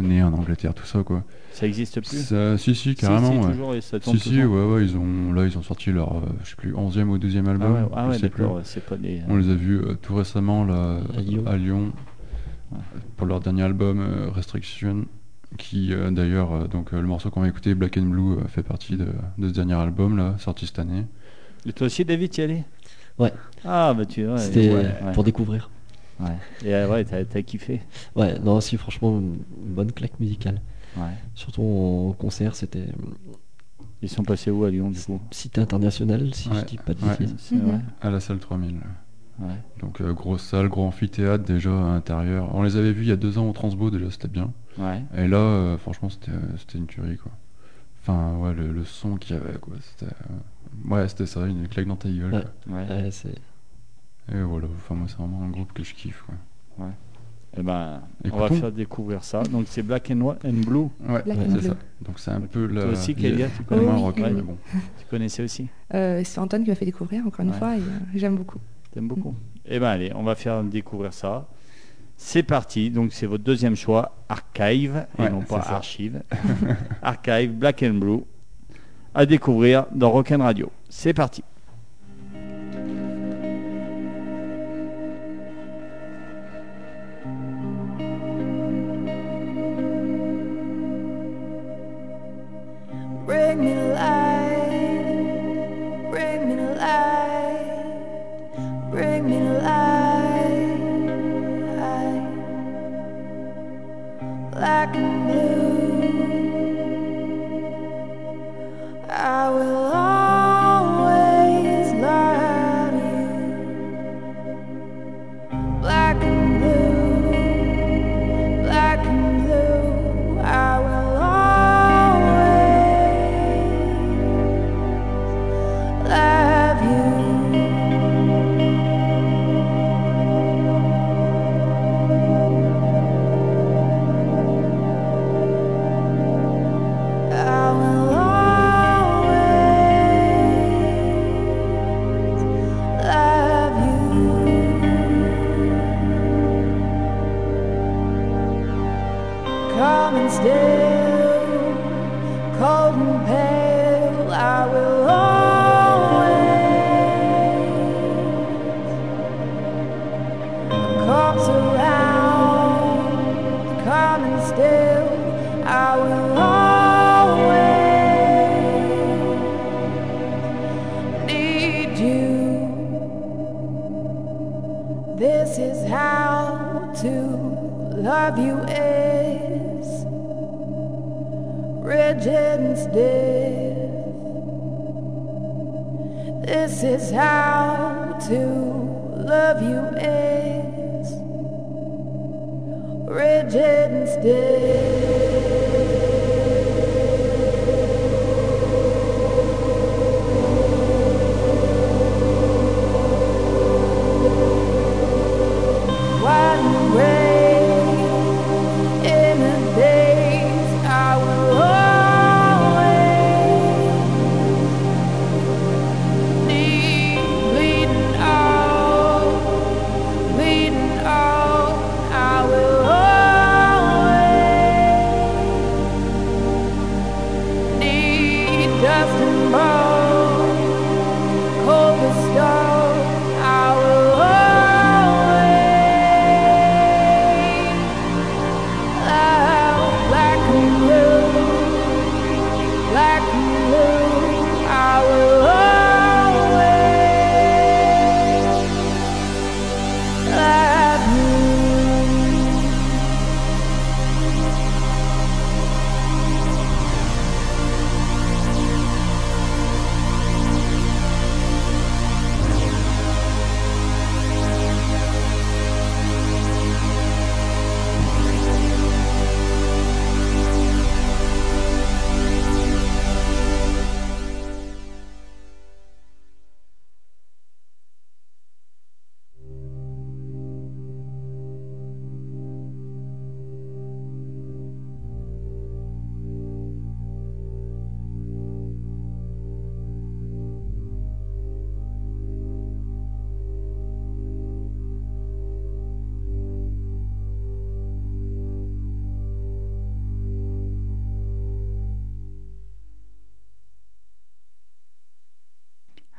Speaker 2: né en Angleterre, tout ça quoi.
Speaker 1: Ça existe plus?
Speaker 2: Ça- si si carrément.
Speaker 1: si,
Speaker 2: ouais.
Speaker 1: toujours, et ça tourne
Speaker 2: Si ouais ouais ils ont là ils ont sorti leur euh, je sais plus 11e ou 12e
Speaker 1: Ah
Speaker 2: album.
Speaker 1: ouais, ah
Speaker 2: je
Speaker 1: ouais
Speaker 2: sais plus.
Speaker 1: d'accord, ouais, c'est pas des.
Speaker 2: On les a vus euh, tout récemment là
Speaker 4: À Lyon.
Speaker 2: à Lyon,
Speaker 1: Ouais.
Speaker 2: pour leur dernier album euh, Restriction qui d'ailleurs donc le morceau qu'on va écouter Black and Blue fait partie de, de ce dernier album là sorti cette année.
Speaker 1: Et toi aussi, David, tu y allais
Speaker 4: Ouais.
Speaker 1: Ah, bah tu vois.
Speaker 4: C'était
Speaker 1: ouais, ouais.
Speaker 4: pour découvrir.
Speaker 1: Ouais. Et euh, ouais, t'as t'as kiffé.
Speaker 4: Ouais, non, si, franchement, une bonne claque musicale.
Speaker 1: Ouais.
Speaker 4: Surtout en concert, c'était
Speaker 1: Ils sont passés où à Lyon, du coup?
Speaker 4: Cité internationale, si
Speaker 2: Ouais,
Speaker 4: je dis pas de
Speaker 2: ouais.
Speaker 4: bêtises.
Speaker 1: C'est vrai
Speaker 2: À la salle 3000.
Speaker 1: Ouais.
Speaker 2: Donc euh, grosse salle, gros amphithéâtre déjà à l'intérieur. On les avait vus il y a deux ans au Transbo déjà, c'était bien.
Speaker 1: Ouais.
Speaker 2: Et là, euh, franchement, c'était euh, c'était une tuerie quoi. Enfin ouais, le, le son qu'il y avait quoi, c'était euh, ouais, c'était ça, une claque dans ta gueule.
Speaker 4: Ouais.
Speaker 2: quoi.
Speaker 1: Ouais.
Speaker 4: Ouais, c'est
Speaker 2: Et voilà, enfin moi c'est vraiment un groupe que je kiffe quoi.
Speaker 1: Eh ben, on va faire découvrir ça. Donc c'est Black and, White and Blue.
Speaker 2: Ouais,
Speaker 3: Black
Speaker 4: and
Speaker 2: c'est
Speaker 3: Blue.
Speaker 2: ça. Donc c'est un peu la.
Speaker 1: Toi aussi, Kélia, tu connais
Speaker 2: moins
Speaker 3: Oui,
Speaker 2: rock,
Speaker 3: oui,
Speaker 2: mais bon. *laughs*
Speaker 1: Tu connaissais aussi
Speaker 3: Euh, c'est Antoine qui m'a fait découvrir, encore une
Speaker 1: Ouais.
Speaker 3: fois, et euh, j'aime beaucoup.
Speaker 1: T'aimes beaucoup Eh ben allez, on va faire découvrir ça. C'est parti, donc c'est votre deuxième choix, Archive, et
Speaker 2: Ouais,
Speaker 1: non pas
Speaker 2: ça.
Speaker 1: Archive. *laughs* Archive, Black and Blue, à découvrir dans Rock'n Radio. C'est parti.
Speaker 5: I will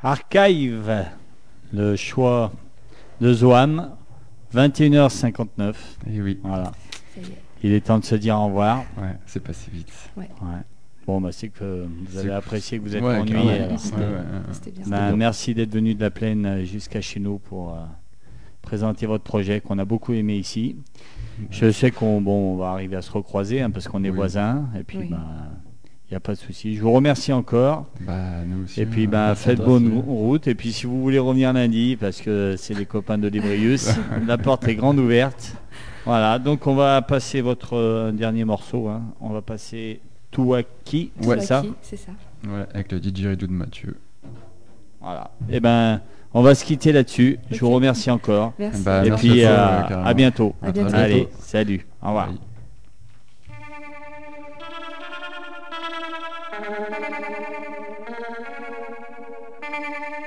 Speaker 1: Archive, le choix de Zoam, 21h59.
Speaker 2: Et oui,
Speaker 1: Voilà. Il est temps de se dire au revoir.
Speaker 2: ouais, c'est passé vite.
Speaker 1: Ouais. Bon, bah, c'est que vous avez apprécié que vous êtes
Speaker 2: Ouais,
Speaker 1: ennuyé. Bah, merci d'être venu de la plaine euh, jusqu'à chez nous pour euh, présenter votre projet qu'on a beaucoup aimé ici. Je sais qu'on bon, on va arriver à se recroiser hein, parce qu'on est
Speaker 2: Oui.
Speaker 1: voisins et puis
Speaker 3: Oui.
Speaker 1: bah, n'y a pas de souci. Je vous remercie encore
Speaker 2: Bah, nous aussi.
Speaker 1: et puis
Speaker 2: hein.
Speaker 1: bah, faites bonne
Speaker 4: aussi.
Speaker 1: route et puis si vous voulez revenir lundi parce que c'est les copains de Librius, *laughs* la porte est grande ouverte. Voilà, donc on va passer votre euh, dernier morceau. hein. On va passer Touaki,
Speaker 2: Ouais.
Speaker 1: c'est ça
Speaker 3: C'est ça.
Speaker 2: Ouais, avec le Redou de Mathieu.
Speaker 1: Voilà. Et ben, on va se quitter là-dessus. Je vous remercie encore.
Speaker 3: Merci.
Speaker 2: Bah,
Speaker 1: et
Speaker 2: merci
Speaker 1: puis
Speaker 2: à
Speaker 1: bientôt.
Speaker 3: À bientôt.
Speaker 1: Allez, salut. Au revoir.
Speaker 2: Bye.
Speaker 5: Thank you.